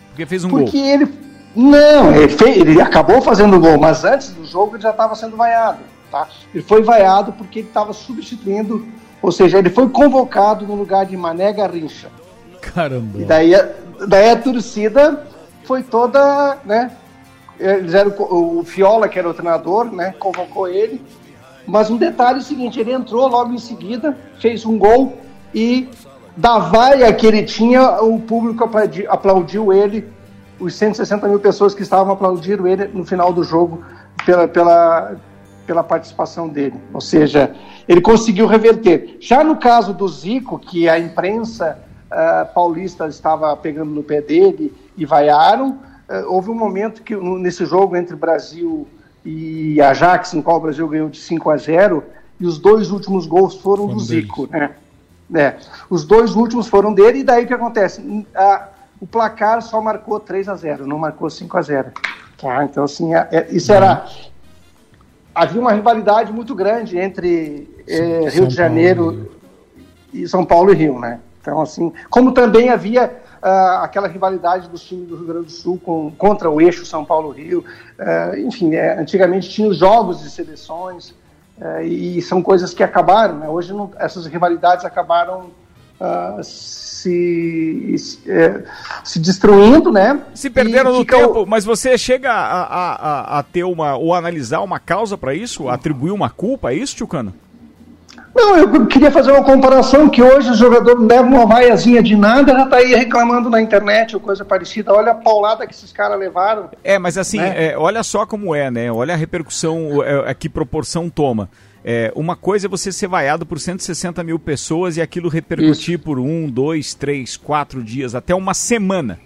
Porque fez um Porque gol. ele. Não, ele, fe- ele acabou fazendo gol, mas antes do jogo ele já estava sendo vaiado. Tá? Ele foi vaiado porque ele estava substituindo, ou seja, ele foi convocado no lugar de Mané Garrincha. Caramba. E daí, a- daí a torcida foi toda, né? Eles eram, o Fiola, que era o treinador, né? Convocou ele. Mas um detalhe é o seguinte, ele entrou logo em seguida, fez um gol e da vaia que ele tinha, o público aplaudi- aplaudiu ele, os 160 mil pessoas que estavam aplaudindo ele no final do jogo pela, pela, pela participação dele. Ou seja, ele conseguiu reverter. Já no caso do Zico, que a imprensa ah, paulista estava pegando no pé dele e vaiaram, ah, houve um momento que nesse jogo entre Brasil e Ajax, no qual o Brasil ganhou de 5 a 0, e os dois últimos gols foram do Zico, né? É, os dois últimos foram dele, e daí o que acontece? A- o placar só marcou 3 a 0 não marcou 5 a 0 Tá? Então, assim, é- é- isso era. Havia uma rivalidade muito grande entre eh, Rio São de Janeiro e São Paulo e Rio, né? Então, assim, como também havia uh, aquela rivalidade dos times do Rio Grande do Sul com, contra o eixo São Paulo-Rio, uh, enfim, é, antigamente tinha os jogos de seleções, uh, e são coisas que acabaram, né? Hoje não, essas rivalidades acabaram se, se, se, destruindo, né? Se perderam no tempo, mas você chega a, a, a, a, ter uma, ou analisar uma causa para isso, atribuir uma culpa a isso, Tchucano? Não, eu queria fazer uma comparação que hoje o jogador leva uma vaiazinha de nada, já está aí reclamando na internet ou coisa parecida. Olha a paulada que esses caras levaram. É, mas assim, né? é, olha só como é, né? Olha a repercussão, é, é, que proporção toma. É, uma coisa é você ser vaiado por 160 mil pessoas e aquilo repercutir Isso. por um, dois, três, quatro dias, até uma semana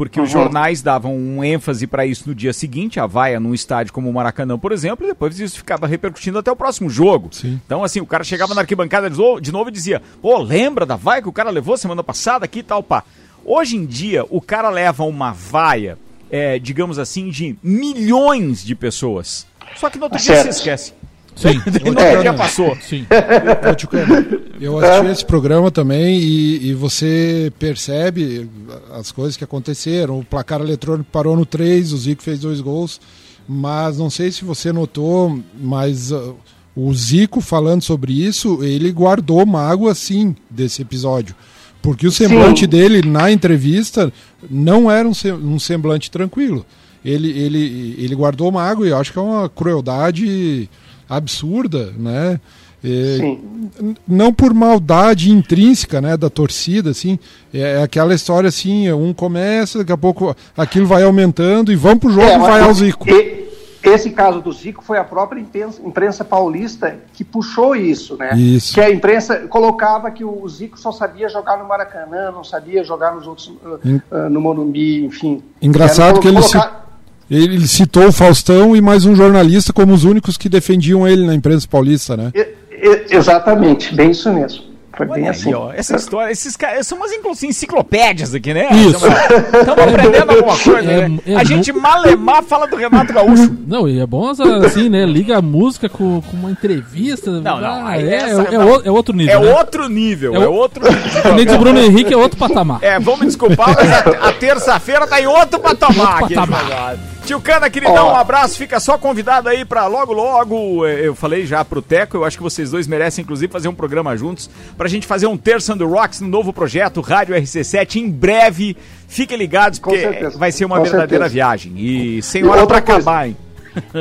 porque uhum. os jornais davam um ênfase para isso no dia seguinte, a vaia num estádio como o Maracanã, por exemplo, e depois isso ficava repercutindo até o próximo jogo. Sim. Então, assim, o cara chegava na arquibancada de novo e dizia: pô, lembra da vaia que o cara levou semana passada aqui e tal, pá. Hoje em dia, o cara leva uma vaia, é, digamos assim, de milhões de pessoas. Só que no outro dia se esquece. Sim, é, já passou. Sim. Eu assisti esse programa também e, e, você percebe as coisas que aconteceram. O placar eletrônico parou no 3, o Zico fez dois gols, mas não sei se você notou, mas uh, o Zico falando sobre isso, ele guardou mágoa sim desse episódio. Porque o semblante sim. dele na entrevista não era um semblante tranquilo. Ele, ele, ele guardou mágoa e eu acho que é uma crueldade absurda, né? É, não por maldade intrínseca né, da torcida, assim, é, é aquela história assim, um começa, daqui a pouco aquilo vai aumentando e vamos pro jogo é, vai ao Zico. Esse caso do Zico foi a própria imprensa, imprensa, paulista que puxou isso, né? Isso. Que a imprensa colocava que o Zico só sabia jogar no Maracanã, não sabia jogar nos outros, uh, no Morumbi, enfim. Engraçado que ele colocar... se ele citou o Faustão e mais um jornalista como os únicos que defendiam ele na imprensa paulista, né? exatamente, bem isso mesmo. Foi bem Olha assim. Aí, ó, essa história, esses caras são umas enciclopédias aqui, né? Isso. Estamos aprendendo alguma coisa, é, né? É, a gente malemar fala do Renato Gaúcho. Não, e é bom assim, né? Liga a música com, com uma entrevista. Não, não. Ah, é, essa, é, não. é, outro nível. É né? outro nível. É, outro nível. Nem do Bruno Henrique é outro patamar. É, vamos me desculpar, mas a, a terça-feira tá em outro patamar. Outro patamar. Tio Cana, queridão, um abraço. Fica só convidado aí pra logo, logo. É, eu falei já pro Teco, eu acho que vocês dois merecem, inclusive, fazer um programa juntos pra gente fazer um Terça do Rocks no novo projeto Rádio RC7 em breve. Fiquem ligados, porque vai ser uma Com verdadeira certeza. viagem. E sem hora pra acabar, hein?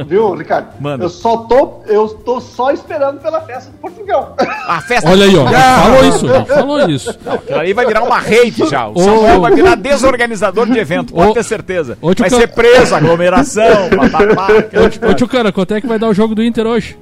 Viu, Ricardo? Mano. Eu só tô, eu tô só esperando pela festa do Portugal. A festa Olha aí, ó. Falou isso, falou isso. Não, aí vai virar uma rede já. O Samuel vai virar desorganizador de evento, pode ter certeza. Vai ser preso, aglomeração, papapá. Ô, tio Cara, quanto é que vai dar o jogo do Inter hoje?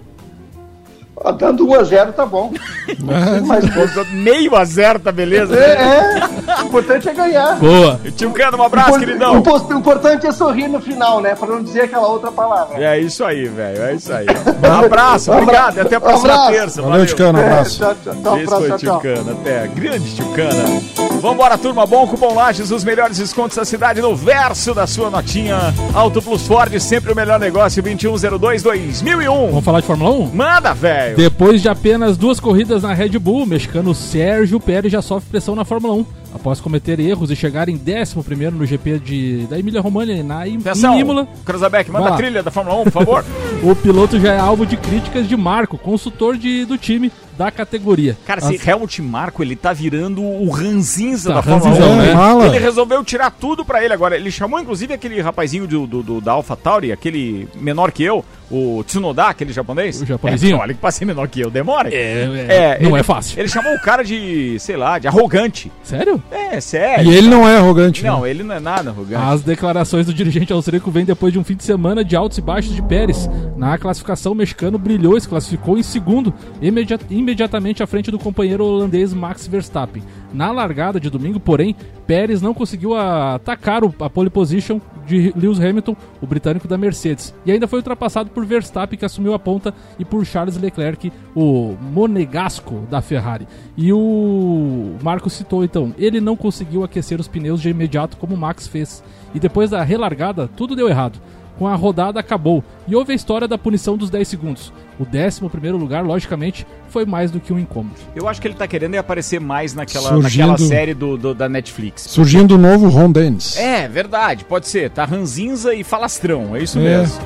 Dando 1x0 tá bom. Mas, meio a zero tá beleza? É, é. O importante é ganhar. Boa. Tio Cano, um abraço, Impor queridão. O importante é sorrir no final, né? Pra não dizer aquela outra palavra. É isso aí, velho. É isso aí. Um abraço, obrigado. Até a próxima um terça. Valeu, Tio Cano. Um abraço. É, tchau, tchau. Esse foi Tio Cano. Até. Grande Tio Cano. Vambora, turma. Bom cupom Lages, os melhores descontos da cidade no verso da sua notinha. Auto Plus Ford, sempre o melhor negócio. 2102-2001. Vamos falar de Fórmula 1? Manda, velho. Depois de apenas duas corridas na Red Bull, o mexicano Sérgio Pérez já sofre pressão na Fórmula 1. Após cometer erros e chegar em 11 no GP de, da Emília Romagna na Atenção, Imola. Cruzabeck, manda a trilha da Fórmula 1, por favor. o piloto já é alvo de críticas de Marco, consultor de, do time da categoria. Cara, As... esse Helmut Marco, ele tá virando o ranzinza tá, da Fórmula 1. Né? Ele resolveu tirar tudo pra ele agora. Ele chamou, inclusive, aquele rapazinho do, do, do da AlphaTauri, aquele menor que eu, o Tsunoda, aquele japonês. O japonesinho? É, olha que passei menor que eu, demora. É, é, é não ele, é fácil. Ele chamou o cara de, sei lá, de arrogante. Sério? É, sério. E ele não é arrogante. Não, né? ele não é nada arrogante. As declarações do dirigente austríaco vêm depois de um fim de semana de altos e baixos de Pérez. Na classificação, o mexicano brilhou e se classificou em segundo, imediat imediatamente à frente do companheiro holandês Max Verstappen. Na largada de domingo, porém, Pérez não conseguiu atacar a pole position de Lewis Hamilton, o britânico da Mercedes, e ainda foi ultrapassado por Verstappen, que assumiu a ponta, e por Charles Leclerc, o monegasco da Ferrari. E o Marco citou então, ele não conseguiu aquecer os pneus de imediato como o Max fez, e depois da relargada, tudo deu errado. Com a rodada acabou e houve a história da punição dos 10 segundos. O 11 primeiro lugar, logicamente, foi mais do que um incômodo. Eu acho que ele tá querendo é aparecer mais naquela, Surgindo- naquela série do, do- da Netflix. Surgindo o novo Ron Dennis. É, verdade, pode ser. Tá ranzinza e falastrão, é isso É. mesmo.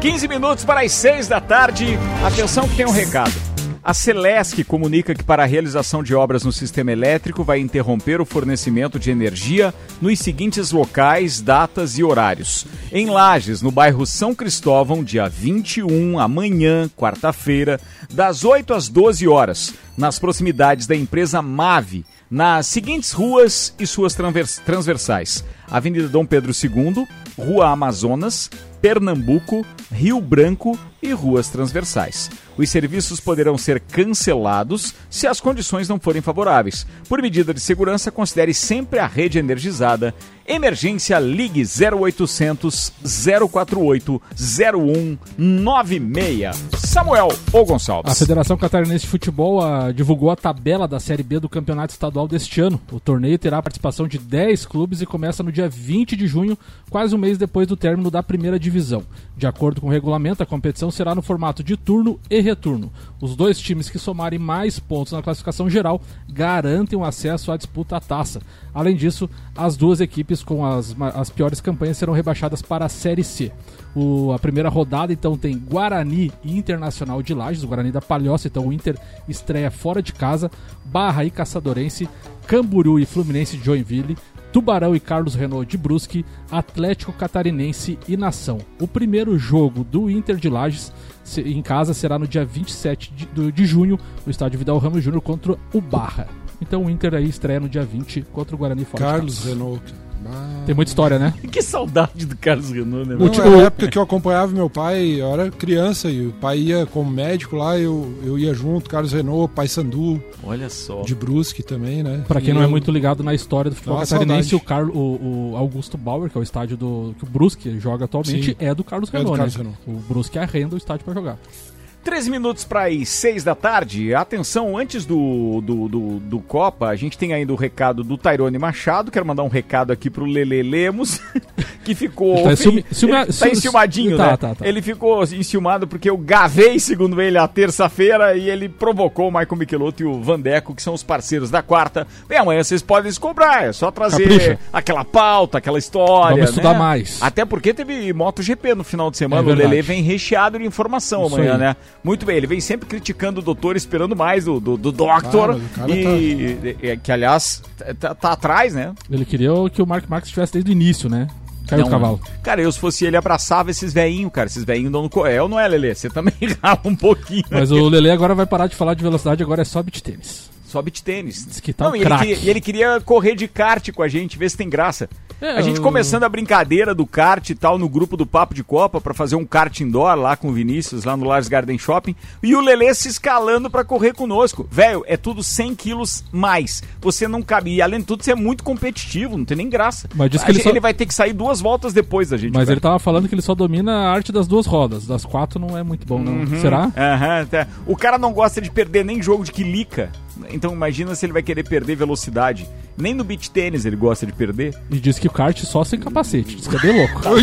15 minutos para as 6 da tarde. Atenção que tem um recado. A Celesc comunica que para a realização de obras no sistema elétrico vai interromper o fornecimento de energia nos seguintes locais, datas e horários. Em Lages, no bairro São Cristóvão, dia 21, amanhã, quarta-feira, das 8 às 12 horas, nas proximidades da empresa Mave, nas seguintes ruas e suas transvers- transversais: Avenida Dom Pedro II, Rua Amazonas, Pernambuco, Rio Branco e ruas transversais. Os serviços poderão ser cancelados se as condições não forem favoráveis. Por medida de segurança, considere sempre a rede energizada. Emergência Ligue 0800 048 0196. Samuel ou Gonçalves. A Federação Catarinense de Futebol ah, divulgou a tabela da Série B do Campeonato Estadual deste ano. O torneio terá a participação de 10 clubes e começa no dia 20 de junho, quase um mês depois do término da primeira divisão. De acordo com o regulamento, a competição será no formato de turno e retorno. Os dois times que somarem mais pontos na classificação geral garantem o acesso à disputa à taça. Além disso, as duas equipes com as, as piores campanhas serão rebaixadas para a Série C. O- a primeira rodada, então, tem Guarani e Internacional de Lages, o Guarani da Palhoça, então o Inter estreia fora de casa, Barra e Caçadorense, Camburu e Fluminense de Joinville, Tubarão e Carlos Renault de Brusque, Atlético Catarinense e Nação. O primeiro jogo do Inter de Lages em casa será no dia 27 de, de junho, no estádio Vidal Ramos Júnior contra o Barra. Então o Inter aí estreia no dia 20 contra o Guarani fora Carlos. Renault. Tem muita história, né? Que saudade do Carlos Renault, né? Não, era a época que eu acompanhava meu pai, eu era criança e o pai ia como médico lá, eu, eu ia junto, Carlos Renault, Pai Sandu. Olha só. De Brusque também, né? Pra quem E não é eu- muito ligado na história do futebol Dá uma catarinense, o, Carlo, o, o Augusto Bauer, que é o estádio do que o Brusque joga atualmente, Sim. é do Carlos É do Renault, Carlos né? Renault. O Brusque arrenda o estádio pra jogar. 13 minutos para as 6 da tarde. Atenção, antes do, do, do, do Copa, a gente tem ainda o recado do Tairone Machado. Quero mandar um recado aqui pro Lele Lemos, que ficou. Tá ciuma- tá ciu- enciumadinho, tá, né? tá, tá. Ele ficou enciumado porque eu gavei, segundo ele, a terça-feira e ele provocou o Michael Michelotto e o Vandeco, que são os parceiros da quarta. Bem, amanhã vocês podem se cobrar, é só trazer Capricha. aquela pauta, aquela história. Vamos estudar né? mais. Até porque teve MotoGP no final de semana. É o. Lele vem recheado de informação Isso amanhã, aí. né? Muito bem, ele vem sempre criticando o doutor, esperando mais do, do, do Doctor. Cara e, e- que, aliás, tá, tá atrás, né? Ele queria que o Mark Marques estivesse desde o início, né? Caiu Não, do cavalo. Cara, eu se fosse ele abraçava esses veinhos, cara. Esses veinhos dão no coel, não é, Lele? Você também rala um pouquinho. Mas né? o Lele agora vai parar de falar de velocidade, agora é só beat tênis. Só beat tênis. Diz que tá Não, um e ele, queria, e ele queria correr de kart com a gente, ver se tem graça. É, a gente eu- começando a brincadeira do kart e tal no grupo do Papo de Copa pra fazer um kart indoor lá com o Vinícius, lá no Lars Garden Shopping. E o Lelê se escalando pra correr conosco. Velho, é tudo 100 quilos mais. Você não cabe. E além de tudo, você é muito competitivo, não tem nem graça. Mas diz que ele só- vai ter que sair duas voltas depois da gente. Mas velho. ele tava falando que ele só domina a arte das duas rodas. Das quatro não é muito bom, não. Uhum. Será? Aham, tá. O cara não gosta de perder nem jogo de quilica. Então imagina se ele vai querer perder velocidade. Nem no beach tênis ele gosta de perder. E diz que o kart só sem capacete. Diz que é bem louco.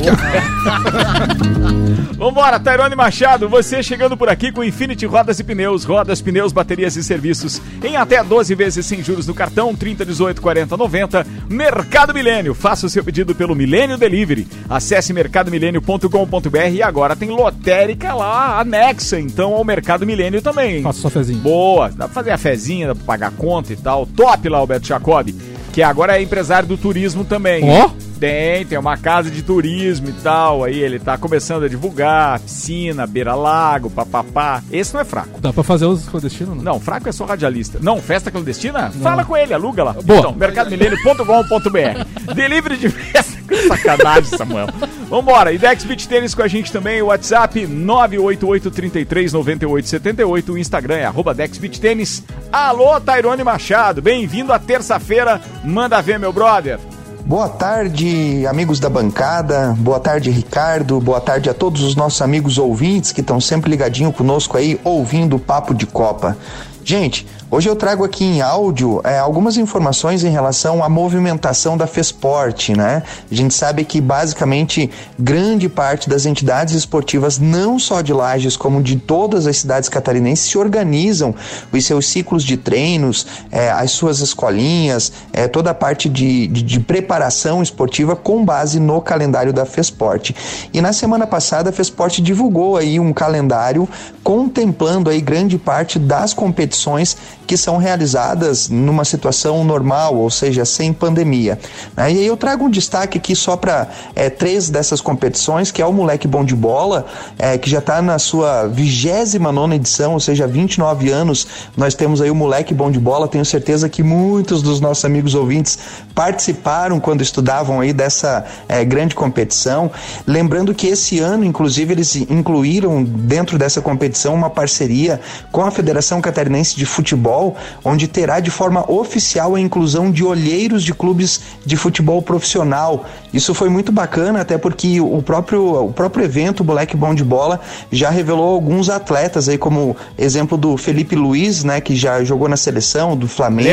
Vambora, Tairone Machado, você chegando por aqui com Infinity Rodas e Pneus, rodas, pneus, baterias e serviços em até 12 vezes sem juros no cartão, 30, 18, 40, 90. Mercado Milênio, faça o seu pedido pelo Milênio Delivery. Acesse mercadomilênio.com.br e agora tem lotérica lá anexa, então, ao Mercado Milênio também. Faça sua fezinha. Boa, dá pra fazer a fezinha, dá pra pagar a conta e tal. Top lá, Alberto Jacob, que agora é empresário do turismo também. Ó. Tem, tem uma casa de turismo e tal. Aí ele tá começando a divulgar piscina, beira-lago, papapá. Esse não é fraco. Dá pra fazer os clandestinos? Não. Não, fraco é só radialista. Não, festa clandestina? Fala com ele, aluga lá. Boa. Então, mercadomilênio.com.br. Delivery de festa. Sacanagem, Samuel. Vambora. Idex Beach Tênis com a gente também. O WhatsApp 988339878. O Instagram é arroba Tênis. Alô, Tairone Machado. Bem-vindo à terça-feira. Manda ver, meu brother. Boa tarde, amigos da bancada. Boa tarde, Ricardo. Boa tarde a todos os nossos amigos ouvintes que estão sempre ligadinho conosco aí, ouvindo o Papo de Copa. Gente, Hoje eu trago aqui em áudio é, algumas informações em relação à movimentação da Fesport, né? A gente sabe que basicamente grande parte das entidades esportivas, não só de Lages, como de todas as cidades catarinenses, se organizam os seus ciclos de treinos, é, as suas escolinhas, é, toda a parte de, de, de preparação esportiva com base no calendário da Fesport. E na semana passada a Fesport divulgou aí um calendário contemplando aí grande parte das competições que são realizadas numa situação normal, ou seja, sem pandemia. Né? E aí eu trago um destaque aqui só para é, três dessas competições, que é o Moleque Bom de Bola, é, que já está na sua 29 edição, ou seja, 29 anos. Nós temos aí o Moleque Bom de Bola. Tenho certeza que muitos dos nossos amigos ouvintes participaram quando estudavam aí dessa é, grande competição. Lembrando que esse ano, inclusive, eles incluíram dentro dessa competição uma parceria com a Federação Catarinense de Futebol futebol, onde terá de forma oficial a inclusão de olheiros de clubes de futebol profissional. Isso foi muito bacana, até porque o próprio, o próprio evento, o Black Bom de Bola, já revelou alguns atletas aí, como exemplo do Felipe Luiz, né, que já jogou na seleção, do Flamengo.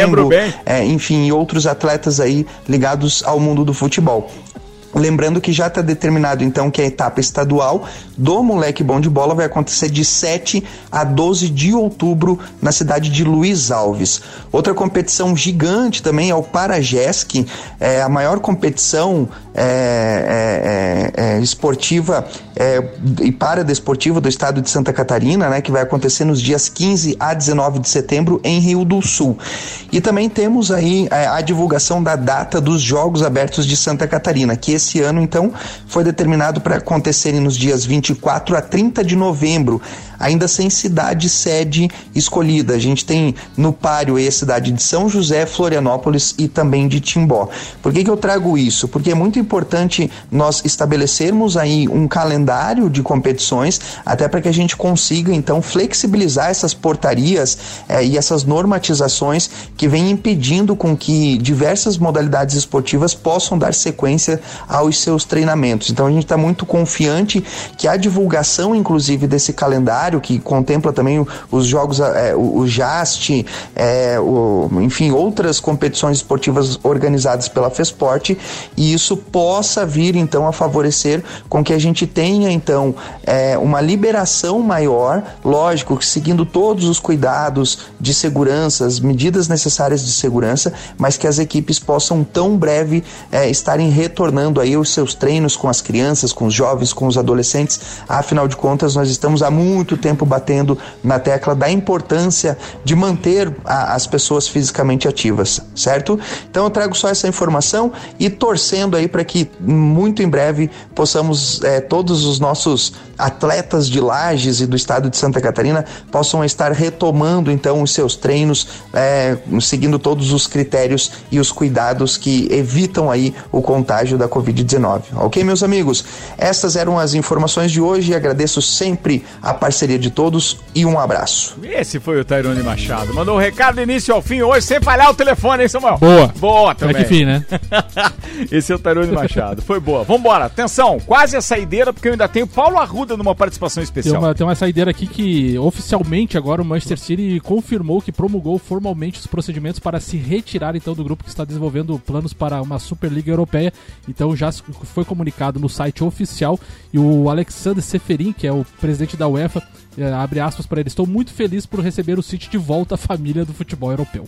É, enfim, e outros atletas aí ligados ao mundo do futebol. Lembrando que já está determinado então que a etapa estadual do Moleque Bom de Bola vai acontecer de 7 a 12 de outubro na cidade de Luiz Alves. Outra competição gigante também é o Paragesc, é a maior competição é, é, é, é esportiva é, e paradesportiva do estado de Santa Catarina, né, que vai acontecer nos dias 15 a 19 de setembro em Rio do Sul. E também temos aí a divulgação da data dos Jogos Abertos de Santa Catarina, que esse ano então foi determinado para acontecerem nos dias 24 a 30 de novembro ainda sem cidade sede escolhida. A gente tem no páreo a cidade de São José, Florianópolis e também de Timbó. Por que, que eu trago isso? Porque é muito importante nós estabelecermos aí um calendário de competições, até para que a gente consiga então flexibilizar essas portarias eh, e essas normatizações que vêm impedindo com que diversas modalidades esportivas possam dar sequência aos seus treinamentos. Então a gente está muito confiante que a divulgação, inclusive, desse calendário que contempla também os jogos, é, o, o JAST, é, o, enfim, outras competições esportivas organizadas pela FESPORT, e isso possa vir então a favorecer com que a gente tenha então é, uma liberação maior, lógico, seguindo todos os cuidados de segurança, as medidas necessárias de segurança, mas que as equipes possam tão breve é, estarem retornando aí os seus treinos com as crianças, com os jovens, com os adolescentes. Afinal de contas, nós estamos há muito tempo batendo na tecla da importância de manter a, as pessoas fisicamente ativas, certo? Então eu trago só essa informação e torcendo aí para que muito em breve possamos é, todos os nossos atletas de Lages e do estado de Santa Catarina possam estar retomando então os seus treinos, é, seguindo todos os critérios e os cuidados que evitam aí o contágio da Covid-19. Ok, meus amigos? Estas eram as informações de hoje e agradeço sempre a parceria de todos e um abraço. Esse foi o Tairone Machado. Mandou o um recado do início ao fim hoje, sem falhar o telefone, hein, Samuel? Boa. Boa também. É que fim, né? Esse é o Tairone Machado. Foi boa. Vambora. Atenção, quase a saideira, porque eu ainda tenho Paulo Arruda numa participação especial. Tem uma, tem uma saideira aqui que, oficialmente, agora o Manchester City confirmou que promulgou formalmente os procedimentos para se retirar, então, do grupo que está desenvolvendo planos para uma Superliga Europeia. Então, já foi comunicado no site oficial e o Alexander Seferin, que é o presidente da UEFA, é, abre aspas para ele, estou muito feliz por receber o City de volta à família do futebol europeu.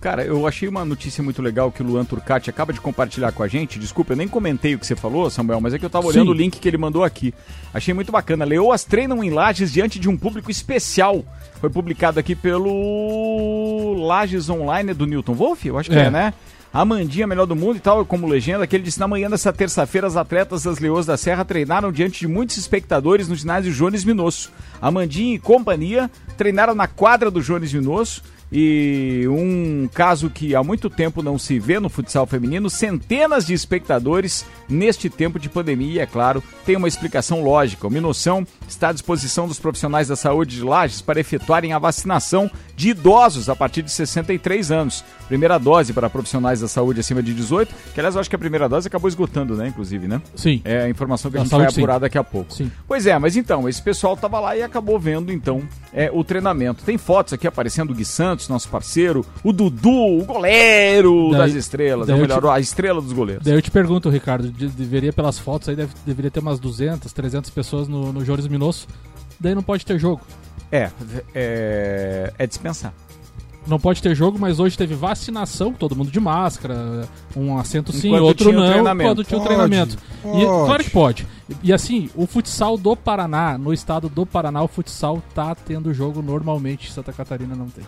Cara, eu achei uma notícia muito legal que o Luan Turcati acaba de compartilhar com a gente. Desculpa, eu nem comentei o que você falou, Samuel, mas é que eu tava olhando Sim. o link que ele mandou aqui. Achei muito bacana. Leoas treinam em Lages diante de um público especial. Foi publicado aqui pelo Lages Online do Newton Wolf, eu acho que é, é né? a Mandinha melhor do mundo e tal, como legenda, que ele disse na manhã dessa terça-feira as atletas das Leões da Serra treinaram diante de muitos espectadores no ginásio Jones Minosso. A Mandinha e companhia treinaram na quadra do Jones Minosso e um caso que há muito tempo não se vê no futsal feminino, centenas de espectadores neste tempo de pandemia, e é claro, tem uma explicação lógica. O Minoção está à disposição dos profissionais da saúde de Lages para efetuarem a vacinação de idosos a partir de 63 anos. Primeira dose para profissionais da saúde acima de 18, que aliás eu acho que a primeira dose acabou esgotando, né, inclusive, né? Sim. É a informação que a, gente vai apurar sim. daqui a pouco. Sim. Pois é, mas então, esse pessoal estava lá e acabou vendo então é, o treinamento. Tem fotos aqui aparecendo do Gui Santos, nosso parceiro, o Dudu, o goleiro Daí- das estrelas, daí eu melhor, te- a estrela dos goleiros. Daí eu te pergunto, Ricardo, de- deveria pelas fotos aí, deve- deveria ter umas 200, 300 pessoas no, no Jones Daí não pode ter jogo. É, é, é dispensar. Não pode ter jogo, mas hoje teve vacinação, todo mundo de máscara, um assento sim, Enquanto outro não, treinamento. quando tinha o Pode, treinamento. E, pode. claro que pode. E assim, o futsal do Paraná, no estado do Paraná, o futsal tá tendo jogo normalmente, Santa Catarina não tem.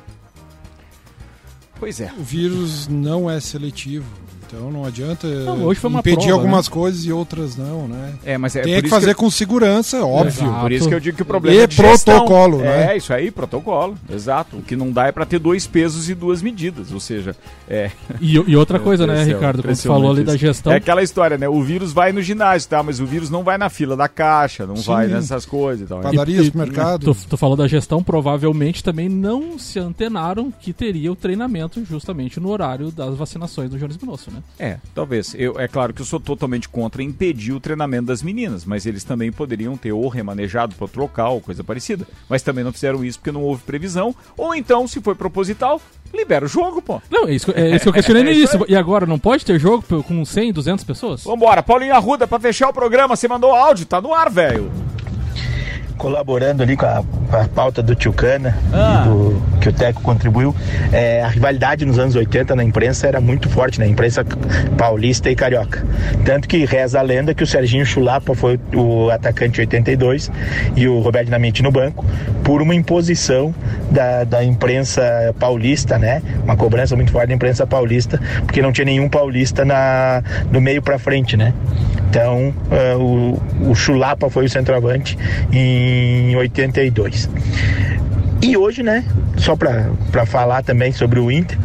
Pois é. O vírus não é seletivo, então não adianta Não, hoje foi uma impedir prova, algumas né? coisas e outras não, né? É, mas é Tem por que isso fazer que- com segurança, óbvio. Exato. Por isso que eu digo que o problema E é de gestão. protocolo, né? É, isso aí, protocolo. Exato. O que não dá é pra ter dois pesos e duas medidas. Ou seja, é. E, e outra coisa, né, Ricardo, quando impressionante falou ali da gestão. É aquela história, né? O vírus vai no ginásio, tá? Mas o vírus não vai na fila da caixa, não Sim. vai nessas coisas e tal. Padaria, supermercado. Tu, tu falou da gestão, provavelmente também não se antenaram que teria o treinamento justamente no horário das vacinações do Jones Minosso, né? É, talvez. Eu, é claro que eu sou totalmente contra impedir o treinamento das meninas, mas eles também poderiam ter ou remanejado para outro local, coisa parecida. Mas também não fizeram isso porque não houve previsão. Ou então, se foi proposital, libera o jogo, pô. Não, é isso, que- é isso que eu questionei no É isso início. E agora, não pode ter jogo com 100, 200 pessoas? Vambora, Paulinho Arruda, pra fechar o programa, você mandou áudio, tá no ar, velho. colaborando ali com a, com a pauta do Tchucana, Ah. e do- que o Teco contribuiu, é, a rivalidade nos anos 80 na imprensa era muito forte, na imprensa paulista e carioca. Tanto que reza a lenda que o Serginho Chulapa foi o atacante 82 e o Roberto Dinamite no banco, por uma imposição da, da imprensa paulista, né? Uma cobrança muito forte da imprensa paulista, porque não tinha nenhum paulista na, do meio para frente, né? Então, eh, o, o Chulapa foi o centroavante em 82. E hoje, né, só para falar também sobre o Inter,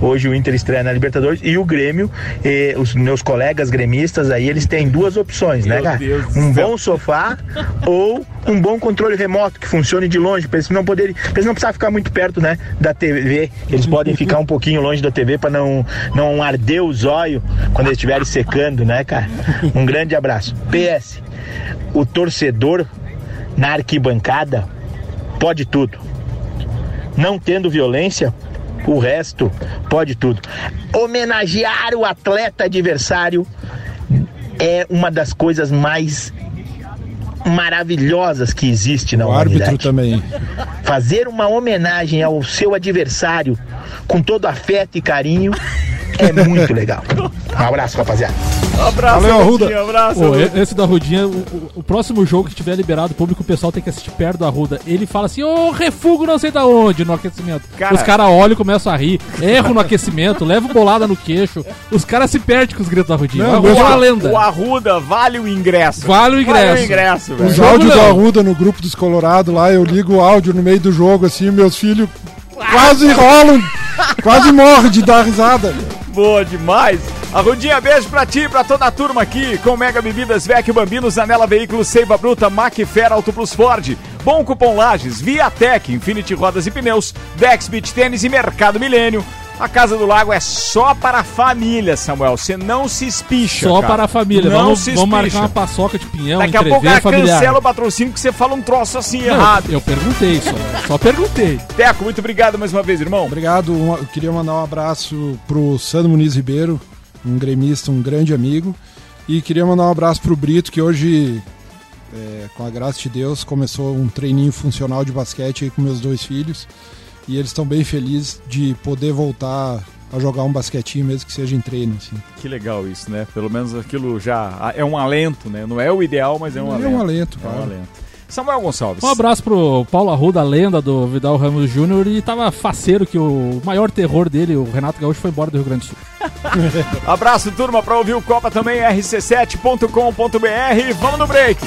hoje o Inter estreia na Libertadores e o Grêmio, eh, os meus colegas gremistas aí, eles têm duas opções, né, Meu cara? Deus Um bom sofá ou um bom controle remoto que funcione de longe, para eles não poderem, pra eles não precisar ficar muito perto, né, da TV. Eles podem ficar um pouquinho longe da TV para não não arder os olhos quando eles estiverem secando, né, cara? Um grande abraço. PS. O torcedor na arquibancada pode tudo. Não tendo violência, o resto pode tudo. Homenagear o atleta adversário é uma das coisas mais maravilhosas que existe na O árbitro humanidade. também. Fazer uma homenagem ao seu adversário com todo afeto e carinho é muito legal. Um abraço, rapaziada. Abraço, Valeu, Arruda. Rudinha, abraço. Pô, e- esse da Rudinha, o, o- o próximo jogo que tiver liberado público, o pessoal tem que assistir perto da Ruda. Ele fala assim, ô, refugo não sei da onde no aquecimento. Cara- Os caras olham e começam a rir, erram no aquecimento, levam bolada no queixo. Os caras se perdem com os gritos da Rudinha. Não, é mas uma o, lenda. o Arruda vale o ingresso. Vale o ingresso. Vale o ingresso, velho. Os áudios do Arruda no grupo dos Colorados lá, eu ligo o áudio no meio do jogo, assim, meus filhos quase rolam, quase morrem de dar risada. Boa demais. Arrudinha, beijo pra ti pra toda a turma aqui com Mega Bebidas Vecchio Bambinos, Anela Veículos, Seiva Bruta, Macfer, Auto Plus Ford, Bom Cupom Lages, Viatec, Infinity Rodas e Pneus, Dex Beach Tênis e Mercado Milênio. A Casa do Lago é só para a família, Samuel. Você não se espicha. Só cara. para a família. Não vamos se vamos marcar espicha. uma paçoca de pinhão, Daqui a pouco ela familiar. cancela o patrocínio que você fala um troço assim Não, errado. Eu perguntei só. Só perguntei. Teco, muito obrigado mais uma vez, irmão. Obrigado, um- eu queria mandar um abraço pro Sandro Muniz Ribeiro, um gremista, um grande amigo. E queria mandar um abraço pro Brito, que hoje, é, com a graça de Deus, começou um treininho funcional de basquete aí com meus dois filhos. E eles estão bem felizes de poder voltar a jogar um basquetinho, mesmo que seja em treino. Assim. Que legal isso, né? Pelo menos aquilo já é um alento, né? Não é o ideal, mas é um É alento. um alento, É um alento. Samuel Gonçalves. Um abraço pro Paulo Arruda, a lenda do Vidal Ramos Júnior, e tava faceiro que o maior terror dele, o Renato Gaúcho, foi embora do Rio Grande do Sul. Abraço, turma, para ouvir o Copa também, rc7.com.br. Vamos no break.